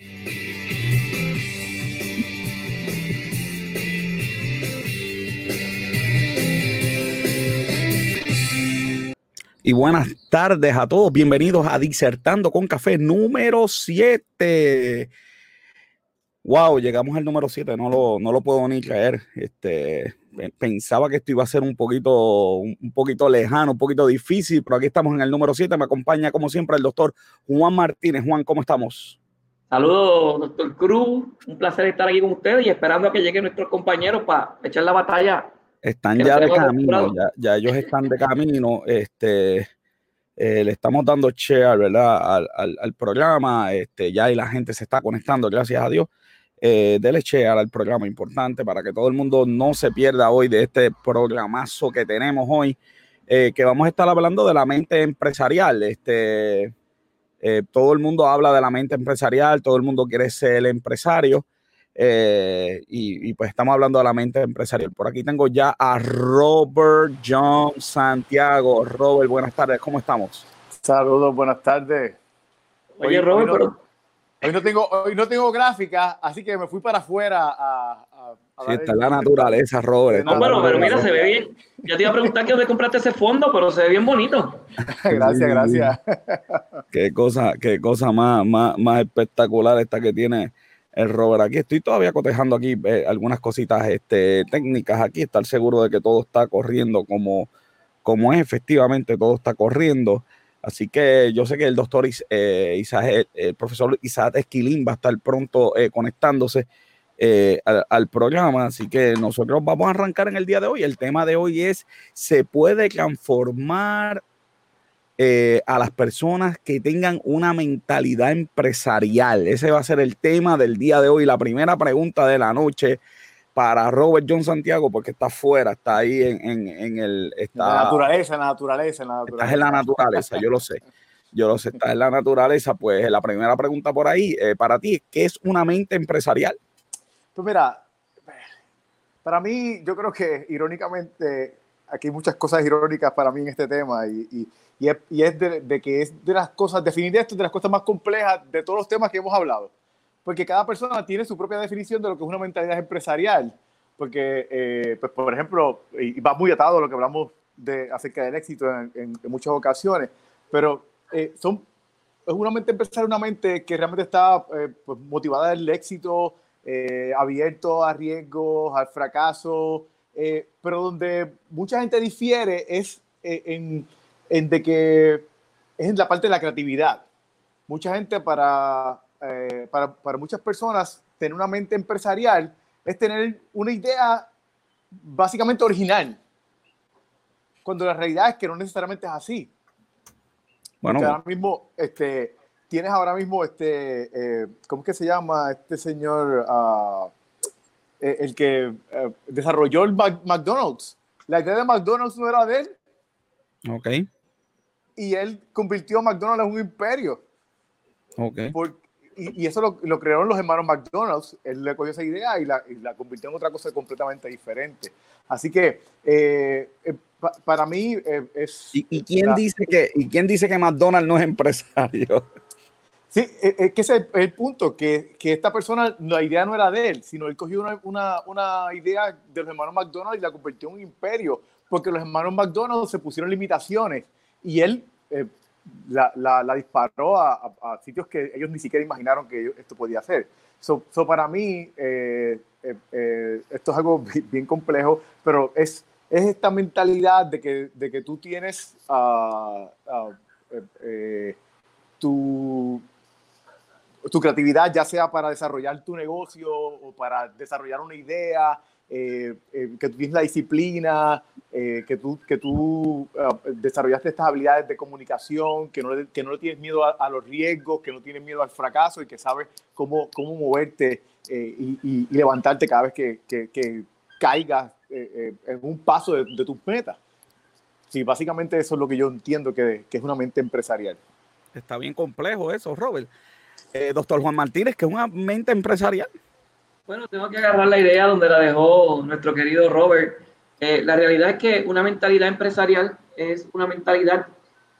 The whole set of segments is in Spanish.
Y buenas tardes a todos. Bienvenidos a Disertando con Café número 7. Wow, llegamos al número 7. No lo, no lo puedo ni creer. Este, pensaba que esto iba a ser un poquito, un poquito lejano, un poquito difícil, pero aquí estamos en el número 7. Me acompaña, como siempre, el doctor Juan Martínez. Juan, ¿cómo estamos? Saludos, doctor Cruz. Un placer estar aquí con ustedes y esperando a que lleguen nuestros compañeros para echar la batalla están ya de camino, ya, ellos están de camino. Este, eh, le estamos dando share, ¿verdad? Al, programa. Este, ya y la gente se está conectando, gracias a Dios. Eh, dele share al programa importante para que todo el mundo no se pierda hoy de este programazo que tenemos hoy. Eh, que vamos a estar hablando de la mente empresarial. Este, eh, todo el mundo habla de la mente empresarial, todo el mundo quiere ser el empresario. Eh, y, pues estamos hablando de la mente empresarial. Por aquí tengo ya a Robert John Santiago. Robert, buenas tardes, ¿cómo estamos? Saludos, buenas tardes. Oye, Robert, hoy no, hoy no, tengo, hoy no tengo gráfica, así que me fui para afuera a... sí, está la naturaleza, Robert. No, pero, pero, mira, se ve bien. Ya te iba a preguntar que dónde compraste ese fondo, pero se ve bien bonito. gracias, gracias. qué cosa, qué cosa más, más, más espectacular esta que tiene el Robert aquí. Estoy todavía cotejando aquí eh, algunas cositas este, técnicas aquí, estar seguro de que todo está corriendo como, como es, efectivamente todo está corriendo. Así que yo sé que el doctor eh, Isaac, el, profesor Isaac Esquilín va a estar pronto eh, conectándose al, al, programa. Así que nosotros vamos a arrancar en el día de hoy. El tema de hoy es, ¿se puede transformar eh, a las personas que tengan una mentalidad empresarial. Ese va a ser el tema del día de hoy. La primera pregunta de la noche para Robert John Santiago, porque está afuera, está ahí en, en, el... Está, la naturaleza, en la naturaleza, en la naturaleza. Estás en la naturaleza, yo lo sé. Yo lo sé, estás en la naturaleza. Pues la primera pregunta por ahí, eh, para ti, ¿qué es una mente empresarial? Pues mira, para mí, yo creo que irónicamente, aquí hay muchas cosas irónicas para mí en este tema y y es, de, que es de las cosas, definir esto de las cosas más complejas de todos los temas que hemos hablado. Porque cada persona tiene su propia definición de lo que es una mentalidad empresarial. Porque, eh, pues, por ejemplo, y va muy atado a lo que hablamos de, acerca del éxito en, muchas ocasiones, pero eh, son, es una mente empresarial, una mente que realmente está eh, pues, motivada del éxito, abierto a riesgos, al fracaso, pero donde mucha gente difiere es en en de que es en la parte de la creatividad. Mucha gente, para, eh, para, para, muchas personas, tener una mente empresarial es tener una idea básicamente original, cuando la realidad es que no necesariamente es así. Bueno, ahora mismo, este, tienes ahora mismo, este, eh, ¿cómo es que se llama este señor? Uh, el que desarrolló el McDonald's. La idea de McDonald's no era de él. Ok y él convirtió a McDonald's en un imperio. Okay. y, eso lo, lo, crearon los hermanos McDonald's. Él le cogió esa idea y la, la convirtió en otra cosa completamente diferente. Así que eh, eh, para mí eh, es... ¿Y, quién dice que, ¿Y quién dice que McDonald's no es empresario? Sí, es que ese es el punto, que, que, esta persona, la idea no era de él, sino él cogió una, una, una idea de los hermanos McDonald's y la convirtió en un imperio, porque los hermanos McDonald's se pusieron limitaciones y él eh, la, la, disparó a, a, sitios que ellos ni siquiera imaginaron que esto podía hacer. So, para mí, eh, eh, esto es algo bien complejo, pero es, es esta mentalidad de que, de que tú tienes uh, tu, tu creatividad, ya sea para desarrollar tu negocio o para desarrollar una idea, eh, eh, que tú tienes la disciplina, eh, que tú, que tú desarrollaste estas habilidades de comunicación, que no, que no le tienes miedo a, los riesgos, que no tienes miedo al fracaso y que sabes cómo, cómo moverte y, levantarte cada vez que, que, caigas en un paso de, de tus metas. Sí, básicamente eso es lo que yo entiendo que, que es una mente empresarial. Está bien complejo eso, Robert. Doctor Juan Martínez, que es una mente empresarial. Bueno, tengo que agarrar la idea donde la dejó nuestro querido Robert. Eh, la realidad es que una mentalidad empresarial es una mentalidad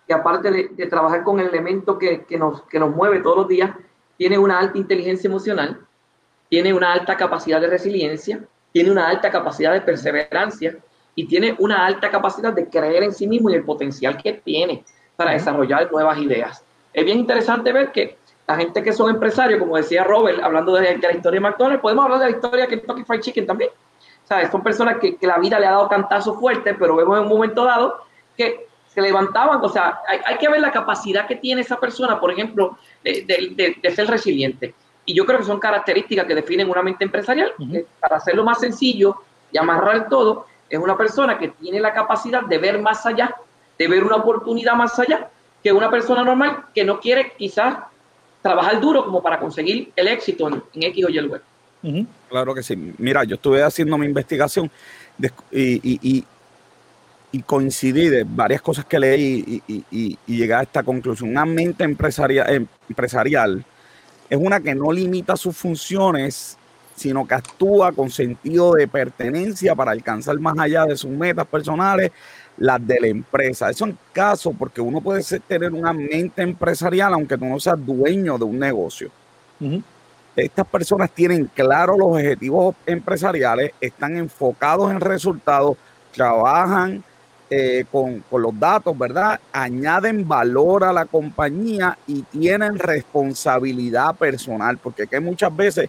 que aparte de, trabajar con el elemento que, nos, que nos mueve todos los días, tiene una alta inteligencia emocional, tiene una alta capacidad de resiliencia, tiene una alta capacidad de perseverancia y tiene una alta capacidad de creer en sí mismo y el potencial que tiene para desarrollar nuevas ideas. Es bien interesante ver que la gente que son empresarios, como decía Robert, hablando de, la historia de McDonald's, podemos hablar de la historia de Kentucky Fried Chicken también. ¿Sabes? Son personas que, que la vida le ha dado cantazos fuertes, pero vemos en un momento dado que se levantaban, o sea, hay, hay, que ver la capacidad que tiene esa persona, por ejemplo, de, de, de, ser resiliente. Y yo creo que son características que definen una mente empresarial. para hacerlo más sencillo y amarrar todo, es una persona que tiene la capacidad de ver más allá, de ver una oportunidad más allá, que una persona normal que no quiere quizás trabajar duro como para conseguir el éxito en, en X o Y lugar. Claro que sí. Mira, yo estuve haciendo mi investigación y, y, y coincidí de varias cosas que leí y, llegué a esta conclusión. Una mente empresarial, empresarial es una que no limita sus funciones, sino que actúa con sentido de pertenencia para alcanzar más allá de sus metas personales, las de la empresa. Eso en caso, porque uno puede tener una mente empresarial aunque tú no seas dueño de un negocio. Estas personas tienen claro los objetivos empresariales, están enfocados en resultados, trabajan eh, con, los datos, ¿verdad? Añaden valor a la compañía y tienen responsabilidad personal, porque que muchas veces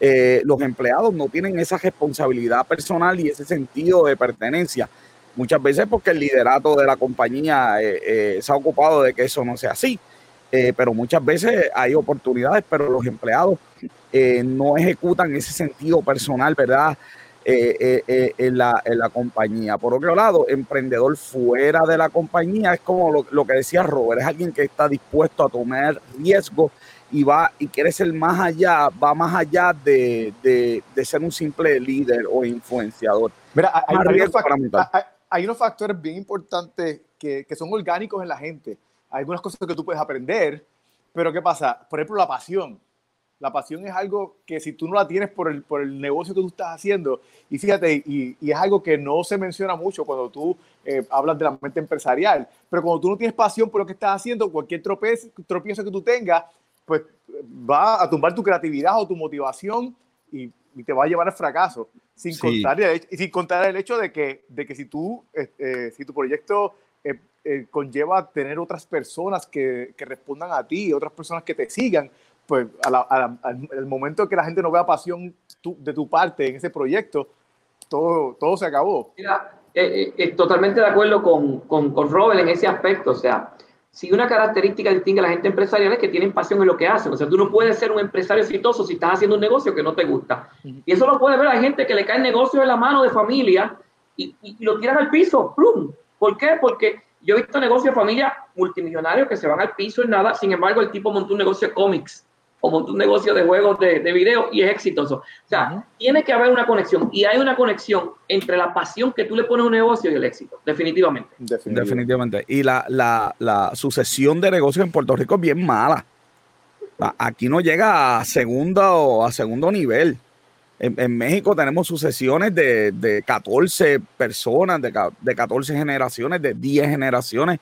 eh, los empleados no tienen esa responsabilidad personal y ese sentido de pertenencia. Muchas veces porque el liderato de la compañía eh, se ha ocupado de que eso no sea así. pero muchas veces hay oportunidades, pero los empleados no ejecutan ese sentido personal, ¿verdad? en, la, en, la, compañía. Por otro lado, emprendedor fuera de la compañía es como lo, lo, que decía Robert, es alguien que está dispuesto a tomar riesgos y va y quiere ser más allá, va más allá de, de, de ser un simple líder o influenciador. Mira, hay, hay, factores, hay, unos factores bien importantes que, son orgánicos en la gente. Hay algunas cosas que tú puedes aprender, pero ¿qué pasa? Por ejemplo, la pasión. La pasión es algo que si tú no la tienes por el, por el negocio que tú estás haciendo, y fíjate, y, es algo que no se menciona mucho cuando tú eh, hablas de la mente empresarial, pero cuando tú no tienes pasión por lo que estás haciendo, cualquier tropiezo que tú tengas, pues va a tumbar tu creatividad o tu motivación y, y te va a llevar al fracaso. Sin, sí. contar, el, y sin contar el hecho de que, de que si, tú, eh, si tu proyecto eh, eh, conlleva tener otras personas que, que, respondan a ti, otras personas que te sigan, pues a la, a la, al, al, momento que la gente no vea pasión tu, de tu parte en ese proyecto, todo, todo se acabó. Mira, eh, eh, totalmente de acuerdo con, con, con Robert en ese aspecto, o sea, si una característica distingue a la gente empresarial es que tienen pasión en lo que hacen. O sea, tú no puedes ser un empresario exitoso si estás haciendo un negocio que no te gusta. Y eso lo puede ver a gente que le cae el negocio en la mano de familia y, y, y lo tiran al piso. ¡Plum! ¿Por qué? Porque yo he visto negocios de familia multimillonarios que se van al piso y nada. Sin embargo, el tipo montó un negocio de cómics o un negocio de juegos de, de video y es exitoso. O sea, uh -huh. tiene que haber una conexión y hay una conexión entre la pasión que tú le pones a un negocio y el éxito, definitivamente. Definitivamente. definitivamente. Y la, la, la, sucesión de negocios en Puerto Rico es bien mala. Aquí no llega a segundo, a segundo nivel. En, en México tenemos sucesiones de, de 14 personas, de, de 14 generaciones, de 10 generaciones,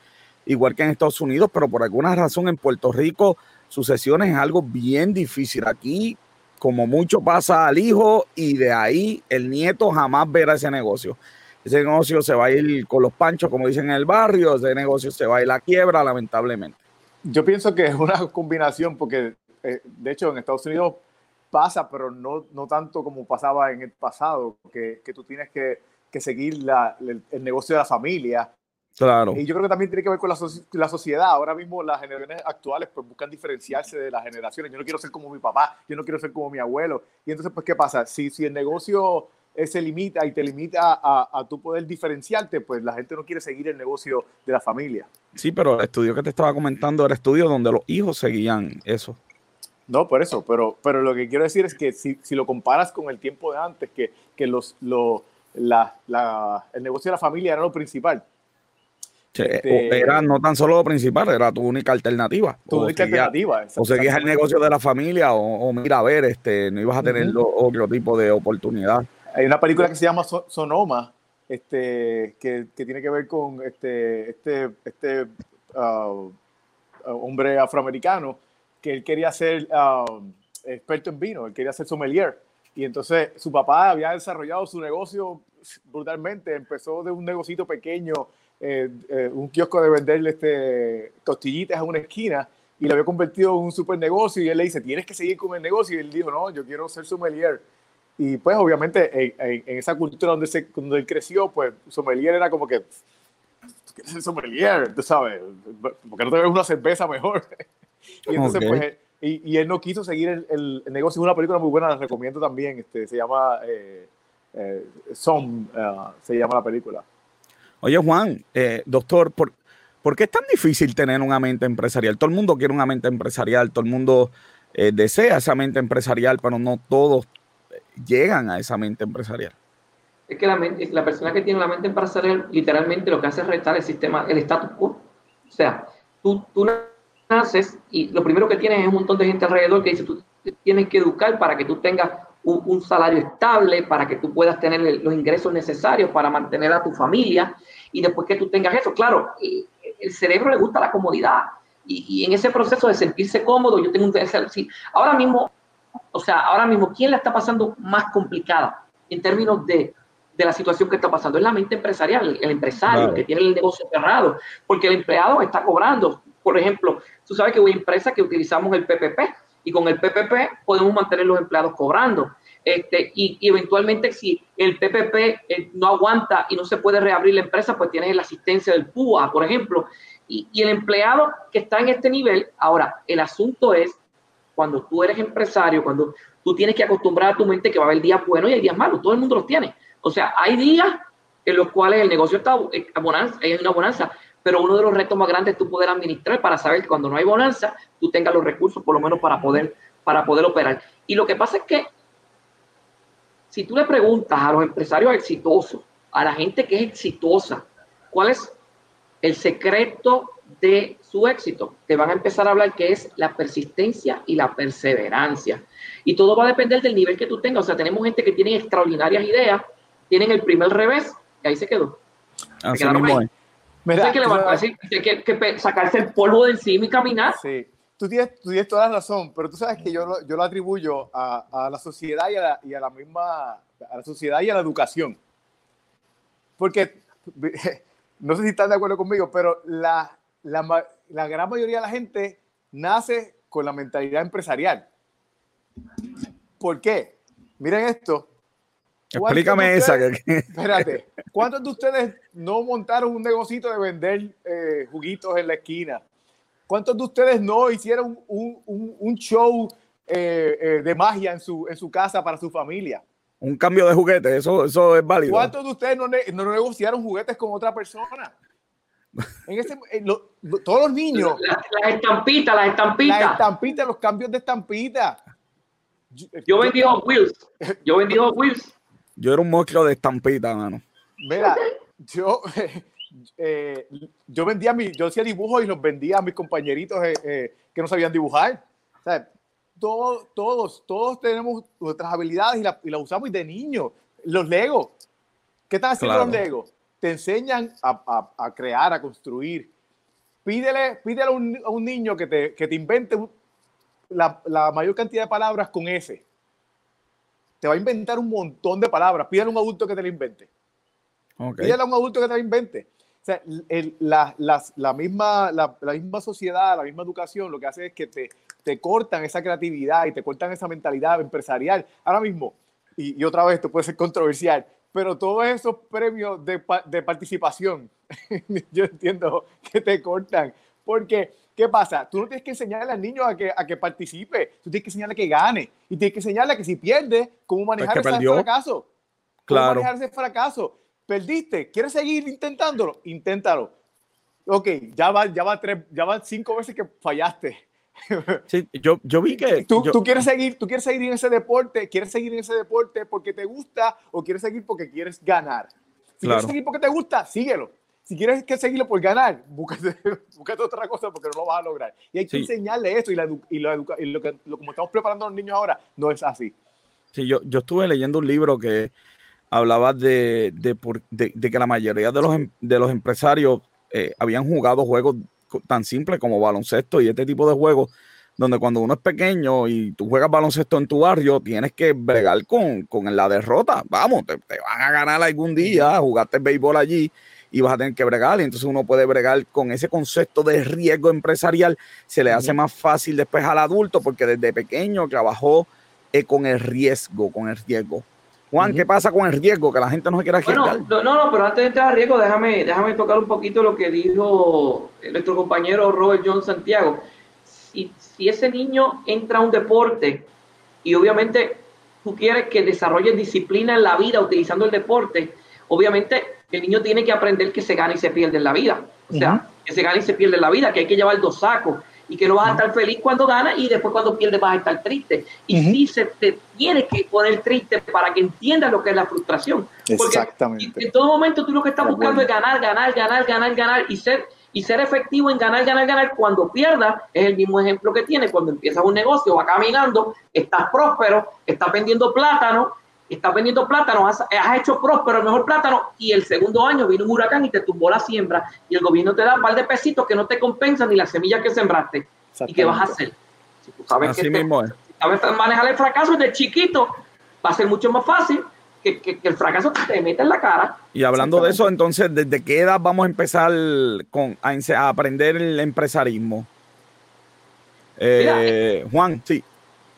igual que en Estados Unidos, pero por alguna razón en Puerto Rico sucesiones es algo bien difícil. Aquí, como mucho pasa al hijo y de ahí el nieto jamás verá ese negocio. Ese negocio se va a ir con los panchos, como dicen en el barrio, ese negocio se va a ir a la quiebra, lamentablemente. Yo pienso que es una combinación, porque eh, de hecho en Estados Unidos pasa, pero no, no tanto como pasaba en el pasado, que, que tú tienes que, que seguir el negocio de la familia Claro. Y yo creo que también tiene que ver con la, so la, sociedad. Ahora mismo las generaciones actuales pues buscan diferenciarse de las generaciones. Yo no quiero ser como mi papá, yo no quiero ser como mi abuelo. Y entonces, pues, ¿qué pasa? Si, si el negocio eh, se limita y te limita a, a tu poder diferenciarte, pues la gente no quiere seguir el negocio de la familia. Sí, pero el estudio que te estaba comentando era estudio donde los hijos seguían eso. No, por eso, pero, pero lo que quiero decir es que si, si lo comparas con el tiempo de antes, que, que los, lo, la, la, el negocio de la familia era lo principal, este, era no tan solo lo principal, era tu única alternativa. Tu o única seguía, alternativa. O seguías el negocio de la familia, o, o, mira, a ver, este, no ibas a tener uh -huh. otro tipo de oportunidad. Hay una película que se llama Sonoma, este, que, que tiene que ver con este, este, este uh, hombre afroamericano que él quería ser um, experto en vino, él quería ser sommelier. Y entonces su papá había desarrollado su negocio brutalmente, empezó de un negocito pequeño, eh, eh, un kiosco de venderle este, tostillitas a una esquina y lo había convertido en un super negocio y él le dice, tienes que seguir con el negocio y él dijo, no, yo quiero ser sommelier. Y pues obviamente en, esa cultura donde, se, donde él creció, pues sommelier era como que, quieres ser sommelier, tú sabes, porque no te ves una cerveza mejor. y entonces pues y, él no quiso seguir el, el, negocio. Es una película muy buena, la recomiendo también. Este, se llama eh, eh Som, se llama la película. Oye, Juan, eh, doctor, ¿por, ¿por, qué es tan difícil tener una mente empresarial? Todo el mundo quiere una mente empresarial, todo el mundo desea esa mente empresarial, pero no todos llegan a esa mente empresarial. Es que la, la persona que tiene la mente empresarial literalmente lo que hace es retar el sistema, el status quo. O sea, tú, tú haces y lo primero que tienes es un montón de gente alrededor que dice, tú tienes que educar para que tú tengas un, salario estable, para que tú puedas tener los ingresos necesarios para mantener a tu familia y después que tú tengas eso, claro, el cerebro le gusta la comodidad y, en ese proceso de sentirse cómodo, yo tengo un... Sí, ahora mismo, o sea, ahora mismo, ¿quién la está pasando más complicada en términos de, de la situación que está pasando? Es la mente empresarial, el empresario que tiene el negocio cerrado, porque el empleado está cobrando. Por ejemplo, tú sabes que hay empresas que utilizamos el PPP y con el PPP podemos mantener los empleados cobrando. Este, y, eventualmente si el PPP eh, no aguanta y no se puede reabrir la empresa, pues tienes la asistencia del PUA, por ejemplo. Y, y el empleado que está en este nivel, ahora, el asunto es cuando tú eres empresario, cuando tú tienes que acostumbrar a tu mente que va a haber días buenos y hay días malos, todo el mundo los tiene. O sea, hay días en los cuales el negocio está en bonanza, hay una bonanza, pero uno de los retos más grandes es tú poder administrar para saber que cuando no hay bonanza, tú tengas los recursos por lo menos para poder, para poder operar. Y lo que pasa es que si tú le preguntas a los empresarios exitosos, a la gente que es exitosa, cuál es el secreto de su éxito, te van a empezar a hablar que es la persistencia y la perseverancia. Y todo va a depender del nivel que tú tengas. O sea, tenemos gente que tiene extraordinarias ideas, tienen el primer revés y ahí se quedó. Mismo Mira, que, que, sacarse el polvo de encima y caminar. Sí, tú tienes, tú tienes toda la razón, pero tú sabes que yo lo, yo lo atribuyo a, a, la sociedad y a la, y a la, misma, a la sociedad y a la educación. Porque, no sé si están de acuerdo conmigo, pero la, la, la gran mayoría de la gente nace con la mentalidad empresarial. ¿Por qué? Miren esto, Explícame esa. espérate, ¿cuántos de ustedes no montaron un negocito de vender eh, juguitos en la esquina? ¿Cuántos de ustedes no hicieron un, un, un show eh, eh, de magia en su, en su casa para su familia? Un cambio de juguete, eso, eso es válido. ¿Cuántos de ustedes no, no negociaron juguetes con otra persona? En ese, todos los niños. Las estampitas, las estampitas. Las estampitas, los cambios de estampita. Yo vendí Hot Wheels. Yo vendí Hot Wheels. Yo era un monstruo de estampita, mano. Mira, yo, eh, yo vendía mi, yo hacía dibujos y los vendía a mis compañeritos eh, eh, que no sabían dibujar. O sea, todos, todos, todos tenemos nuestras habilidades y, las usamos de niño. Los Legos. ¿Qué están haciendo los Legos? Te enseñan a, a, a, crear, a construir. Pídele, pídele a, un, a un niño que te, que te invente la, la mayor cantidad de palabras con S te va a inventar un montón de palabras. Pídele a un adulto que te lo invente. Okay. Pídele a un adulto que te lo invente. O sea, la, la, misma, la, misma sociedad, la misma educación, lo que hace es que te, te cortan esa creatividad y te cortan esa mentalidad empresarial. Ahora mismo, y, y otra vez esto puede ser controversial, pero todos esos premios de, de participación, yo entiendo que te cortan, porque ¿Qué pasa? Tú no tienes que enseñarle al niño a que, a que participe, tú tienes que enseñarle a que gane y tienes que enseñarle a que si pierde, cómo pues manejar ese fracaso. Claro. Cómo manejar ese fracaso. Perdiste, ¿quieres seguir intentándolo? Inténtalo. Ok, ya va, ya va, tres, ya va cinco veces que fallaste. Sí, yo, yo vi que... Tú, tú, quieres seguir, tú quieres seguir en ese deporte, quieres seguir en ese deporte porque te gusta o quieres seguir porque quieres ganar. Si quieres seguir porque te gusta, síguelo si quieres que seguirlo por ganar, búscate, otra cosa porque no lo vas a lograr. Y hay que enseñarle eso y, la, y, lo, y lo, que, lo, como estamos preparando a los niños ahora, no es así. Sí, yo, yo estuve leyendo un libro que hablaba de, de, de, de que la mayoría de los, em, de los empresarios eh, habían jugado juegos tan simples como baloncesto y este tipo de juegos donde cuando uno es pequeño y tú juegas baloncesto en tu barrio, tienes que bregar con, con la derrota. Vamos, te, van a ganar algún día, jugaste béisbol allí y vas a tener que bregar. Y entonces uno puede bregar con ese concepto de riesgo empresarial. Se le hace más fácil después al adulto porque desde pequeño trabajó eh, con el riesgo, con el riesgo. Juan, ¿qué pasa con el riesgo? Que la gente no se quiera arriesgar. no, no, pero antes de entrar al riesgo, déjame, déjame tocar un poquito lo que dijo nuestro compañero Robert John Santiago. Si, si ese niño entra a un deporte y obviamente tú quieres que desarrolle disciplina en la vida utilizando el deporte, obviamente el niño tiene que aprender que se gana y se pierde en la vida. O sea, que se gana y se pierde en la vida, que hay que llevar dos sacos y que no vas a estar feliz cuando ganas y después cuando pierdes vas a estar triste. Y sí se te tiene que poner triste para que entiendas lo que es la frustración. Exactamente. en todo momento tú lo que estás buscando es ganar, ganar, ganar, ganar, ganar y ser y ser efectivo en ganar, ganar, ganar. Cuando pierdas, es el mismo ejemplo que tiene cuando empiezas un negocio, va caminando, estás próspero, estás vendiendo plátano, estás vendiendo plátano, has, hecho próspero el mejor plátano y el segundo año vino un huracán y te tumbó la siembra y el gobierno te da un par de pesitos que no te compensan ni las semillas que sembraste. ¿Y qué vas a hacer? Si tú sabes que mismo sabes manejar el fracaso desde chiquito, va a ser mucho más fácil que, que, el fracaso te meta en la cara. Y hablando de eso, entonces, ¿desde qué edad vamos a empezar con, a, aprender el empresarismo? Eh, Juan, sí.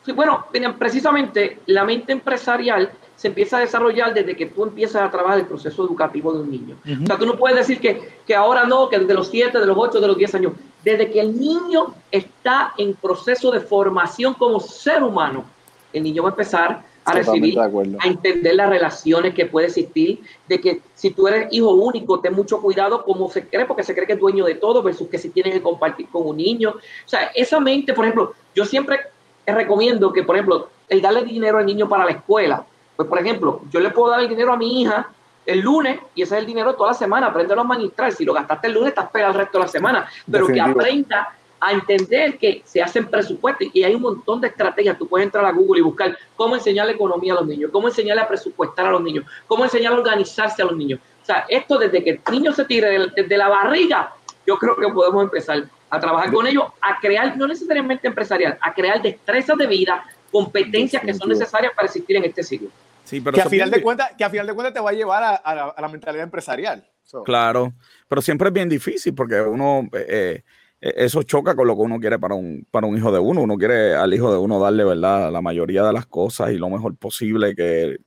Sí, bueno, precisamente la mente empresarial se empieza a desarrollar desde que tú empiezas a trabajar el proceso educativo de un niño. O sea, tú no puedes decir que, que ahora no, que desde los 7, de los 8, de los 10 años. Desde que el niño está en proceso de formación como ser humano, el niño va a empezar a recibir, a entender las relaciones que puede existir, de que si tú eres hijo único, ten mucho cuidado como se cree, porque se cree que es dueño de todo, versus que si tienes que compartir con un niño. O sea, esa mente, por ejemplo, yo siempre recomiendo que, por ejemplo, el darle dinero al niño para la escuela, pues por ejemplo, yo le puedo dar el dinero a mi hija el lunes y ese es el dinero toda la semana, aprende a administrar. Si lo gastaste el lunes, estás pegado el resto de la semana, pero que aprenda a entender que se hacen presupuestos y hay un montón de estrategias. Tú puedes entrar a Google y buscar cómo enseñar la economía a los niños, cómo enseñarle a presupuestar a los niños, cómo enseñar a organizarse a los niños. O sea, esto desde que el niño se tire desde la barriga, yo creo que podemos empezar a trabajar con ellos, a crear, no necesariamente empresarial, a crear destrezas de vida, competencias que son necesarias para existir en este siglo. Sí, pero que, a final de cuentas, que a final de cuentas te va a llevar a, la, mentalidad empresarial. Claro, pero siempre es bien difícil porque uno, eh, eh, eso choca con lo que uno quiere para un, para un hijo de uno. Uno quiere al hijo de uno darle, ¿verdad?, la mayoría de las cosas y lo mejor posible que,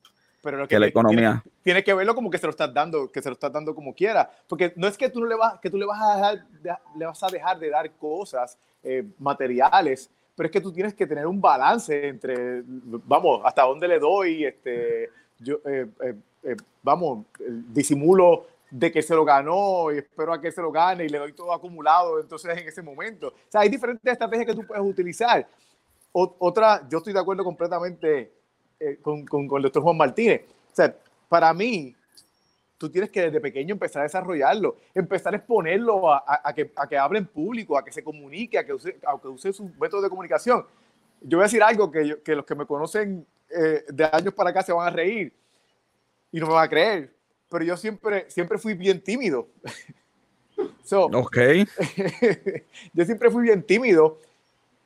pero que, la economía. Tienes que verlo como que se lo estás dando, que se lo estás dando como quiera. Porque no es que tú, no le, vas, que tú le, vas a dejar, le vas a dejar de dar cosas eh, materiales, pero es que tú tienes que tener un balance entre, vamos, hasta dónde le doy, este, yo, eh, eh, vamos, disimulo de que se lo ganó y espero a que se lo gane y le doy todo acumulado entonces en ese momento. O sea, hay diferentes estrategias que tú puedes utilizar. otra, yo estoy de acuerdo completamente con, con, con, el doctor Juan Martínez. O sea, para mí, tú tienes que desde pequeño empezar a desarrollarlo, empezar a exponerlo a, a, que, a que hable en público, a que se comunique, a que use, a que use su método de comunicación. Yo voy a decir algo que, que los que me conocen eh, de años para acá se van a reír y no me van a creer, pero yo siempre, siempre fui bien tímido. so, ok. yo siempre fui bien tímido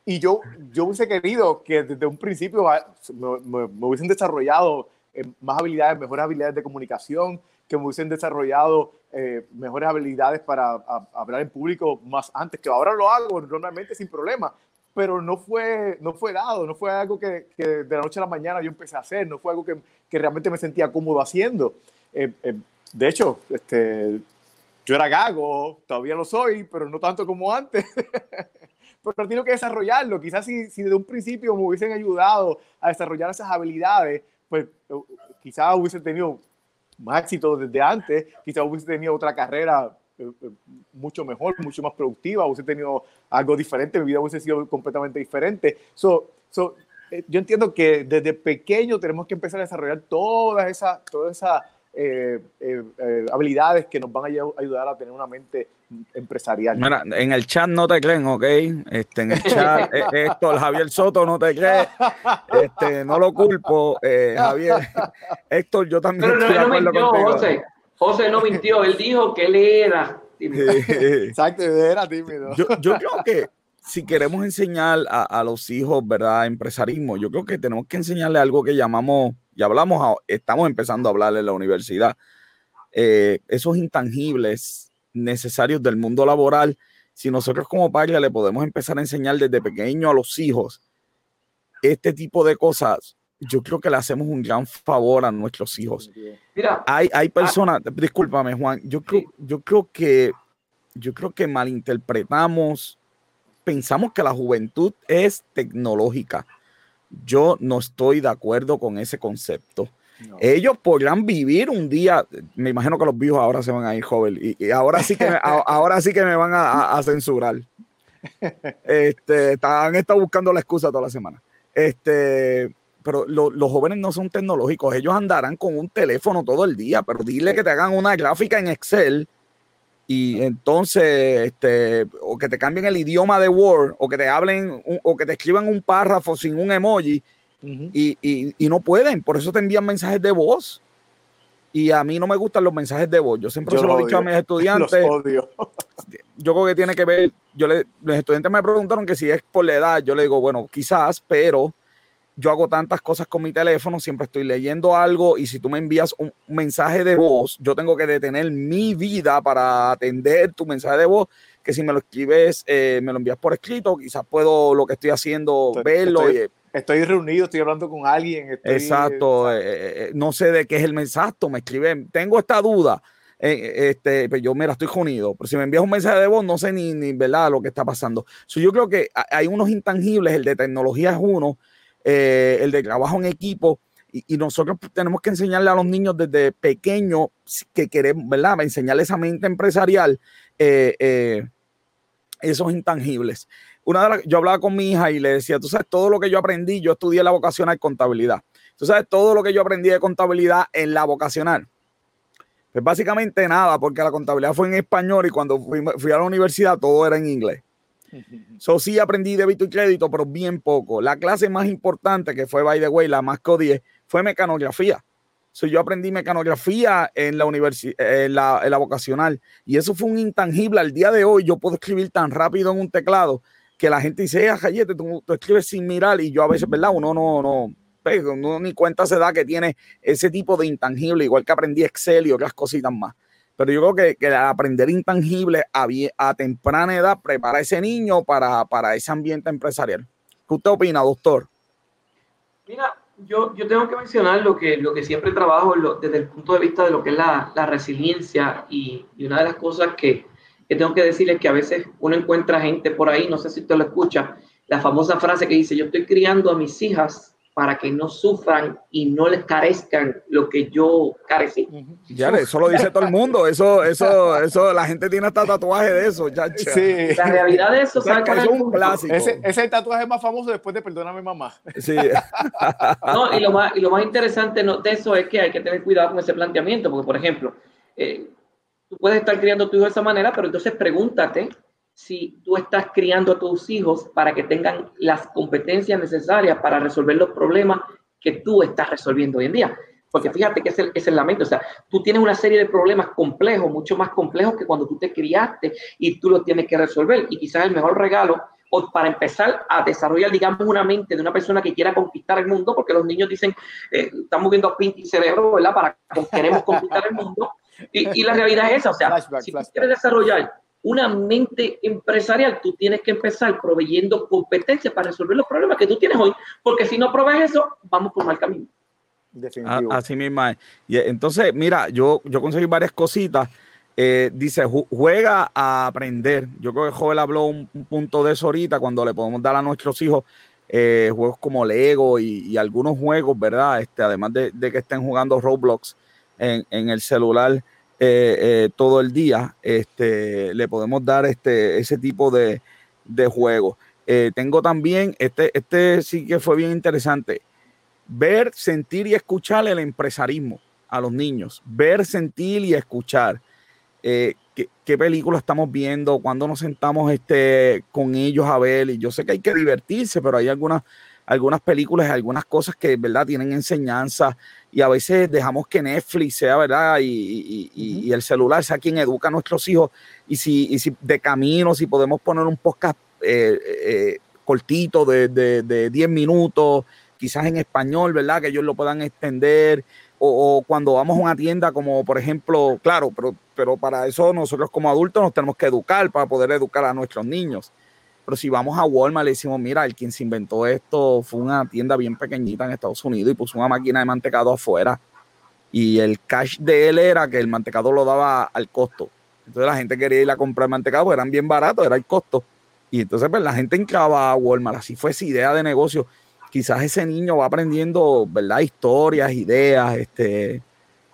y yo, yo hubiese querido que desde un principio me, me, me hubiesen desarrollado eh, más habilidades, mejores habilidades de comunicación, que me hubiesen desarrollado eh, mejores habilidades para hablar en público más antes, que ahora lo hago normalmente sin problema, pero no fue, no fue dado, no fue algo que, que, de la noche a la mañana yo empecé a hacer, no fue algo que, que realmente me sentía cómodo haciendo. Eh, eh, de hecho, este, yo era gago, todavía lo soy, pero no tanto como antes. pero tengo que desarrollarlo. Quizás si, si desde un principio me hubiesen ayudado a desarrollar esas habilidades, pues quizás hubiese tenido más éxito desde antes, quizás hubiese tenido otra carrera eh, eh, mucho mejor, mucho más productiva, hubiese tenido algo diferente, mi vida hubiese sido completamente diferente. So, so, eh, yo entiendo que desde pequeño tenemos que empezar a desarrollar todas esas toda esa, habilidades que nos van a ayudar a tener una mente empresarial. Mira, en el chat no te creen, ¿ok? Este, en el chat, esto, el Javier Soto no te cree, este, no lo culpo, eh, Javier. Héctor, yo también Pero estoy no, de acuerdo mintió, José. José no mintió, él dijo que él era tímido. Exacto, era tímido. Yo, yo creo que si queremos enseñar a, los hijos, ¿verdad? Empresarismo, yo creo que tenemos que enseñarle algo que llamamos, ya hablamos, estamos empezando a hablar en la universidad, eh, esos intangibles necesarios del mundo laboral. Si nosotros como padres le podemos empezar a enseñar desde pequeño a los hijos este tipo de cosas, yo creo que le hacemos un gran favor a nuestros hijos. Mira, hay, hay ah, personas, discúlpame Juan, yo creo, yo creo que yo creo que malinterpretamos pensamos que la juventud es tecnológica. Yo no estoy de acuerdo con ese concepto. Ellos podrán vivir un día, me imagino que los viejos ahora se van a ir joven y, ahora sí que me, ahora sí que me van a, censurar. Este, han estado buscando la excusa toda la semana. Este, pero los jóvenes no son tecnológicos, ellos andarán con un teléfono todo el día, pero dile que te hagan una gráfica en Excel y entonces, este, o que te cambien el idioma de Word, o que te hablen, o que te escriban un párrafo sin un emoji, y, no pueden, por eso te envían mensajes de voz. Y a mí no me gustan los mensajes de voz. Yo siempre se lo he dicho a mis estudiantes. Yo creo que tiene que ver, yo le, los estudiantes me preguntaron que si es por la edad, yo le digo, bueno, quizás, pero yo hago tantas cosas con mi teléfono, siempre estoy leyendo algo y si tú me envías un mensaje de voz, yo tengo que detener mi vida para atender tu mensaje de voz, que si me lo escribes, eh, me lo envías por escrito, quizás puedo lo que estoy haciendo verlo. Estoy, estoy reunido, estoy hablando con alguien. exacto, eh, eh, no sé de qué es el mensaje, me escriben, tengo esta duda. este, pues yo, mira, estoy junido, pero si me envías un mensaje de voz, no sé ni, ni ¿verdad? lo que está pasando. yo creo que hay unos intangibles, el de tecnología es uno, eh, el de trabajo en equipo. Y, nosotros tenemos que enseñarle a los niños desde pequeños que queremos, ¿verdad? Enseñarles esa mente empresarial, eh, eh, esos intangibles. Una de yo hablaba con mi hija y le decía, tú sabes, todo lo que yo aprendí, yo estudié la vocacional contabilidad. Tú sabes, todo lo que yo aprendí de contabilidad en la vocacional. Pues básicamente nada, porque la contabilidad fue en español y cuando fui a la universidad todo era en inglés. So, sí aprendí débito y crédito, pero bien poco. La clase más importante, que fue, by the way, la más codie, fue mecanografía. So, yo aprendí mecanografía en la, en la, en la vocacional y eso fue un intangible. Al día de hoy yo puedo escribir tan rápido en un teclado que la gente dice, ah, tú, tú, escribes sin mirar y yo a veces, ¿verdad? Uno no, no, pues, uno ni cuenta se da que tiene ese tipo de intangible, igual que aprendí Excel y otras cositas más. Pero yo creo que, que aprender intangible a, a, temprana edad prepara ese niño para, para, ese ambiente empresarial. ¿Qué usted opina, doctor? Mira, yo, yo tengo que mencionar lo que, lo que siempre trabajo desde el punto de vista de lo que es la, la resiliencia y, y, una de las cosas que, que tengo que decir es que a veces uno encuentra gente por ahí, no sé si usted lo escucha, la famosa frase que dice, yo estoy criando a mis hijas para que no sufran y no les carezcan lo que yo carecí. Ya, eso lo dice todo el mundo, eso, eso, eso, la gente tiene hasta tatuaje de eso, ya. Sí. La realidad de eso, es un clásico. Ese, es el tatuaje más famoso después de Perdóname Mamá. Sí. no, y lo más, y lo más interesante de eso es que hay que tener cuidado con ese planteamiento, porque, por ejemplo, eh, tú puedes estar criando a tu hijo de esa manera, pero entonces pregúntate si tú estás criando a tus hijos para que tengan las competencias necesarias para resolver los problemas que tú estás resolviendo hoy en día. Porque fíjate que es el, es el lamento. O sea, tú tienes una serie de problemas complejos, mucho más complejos que cuando tú te criaste y tú los tienes que resolver. Y quizás el mejor regalo o para empezar a desarrollar, digamos, una mente de una persona que quiera conquistar el mundo, porque los niños dicen, eh, estamos viendo Pinky Cerebro, ¿verdad? Para queremos conquistar el mundo. Y, y, la realidad es esa, o sea, si tú quieres desarrollar una mente empresarial, tú tienes que empezar proveyendo competencias para resolver los problemas que tú tienes hoy, porque si no provees eso, vamos por mal camino. Definitivo. Así mismo. Y entonces, mira, yo, yo conseguí varias cositas. Eh, dice, juega a aprender. Yo creo que Joel habló un, punto de eso ahorita, cuando le podemos dar a nuestros hijos eh, juegos como Lego y, algunos juegos, ¿verdad? Este, además de, que estén jugando Roblox en, en el celular. Eh, eh, todo el día, este, le podemos dar este, ese tipo de, de juego. Eh, tengo también, este, este sí que fue bien interesante, ver, sentir y escuchar el empresarismo a los niños, ver, sentir y escuchar. qué, qué película estamos viendo, cuando nos sentamos este, con ellos a ver, y yo sé que hay que divertirse, pero hay algunas algunas películas, algunas cosas que, ¿verdad?, tienen enseñanza y a veces dejamos que Netflix sea, ¿verdad?, y, el celular sea quien educa a nuestros hijos. Y si, si de camino, si podemos poner un podcast eh, eh, cortito de, de, 10 minutos, quizás en español, ¿verdad? Que ellos lo puedan extender. O, cuando vamos a una tienda como por ejemplo, claro, pero, pero para eso nosotros como adultos nos tenemos que educar para poder educar a nuestros niños. Pero si vamos a Walmart, le decimos, mira, el quien se inventó esto fue una tienda bien pequeñita en Estados Unidos y puso una máquina de mantecado afuera. Y el cash de él era que el mantecado lo daba al costo. Entonces la gente quería ir a comprar mantecado, porque eran bien baratos, era el costo. Y entonces pues, la gente entraba a Walmart, así fue esa idea de negocio. Quizás ese niño va aprendiendo, ¿verdad? Historias, ideas, este...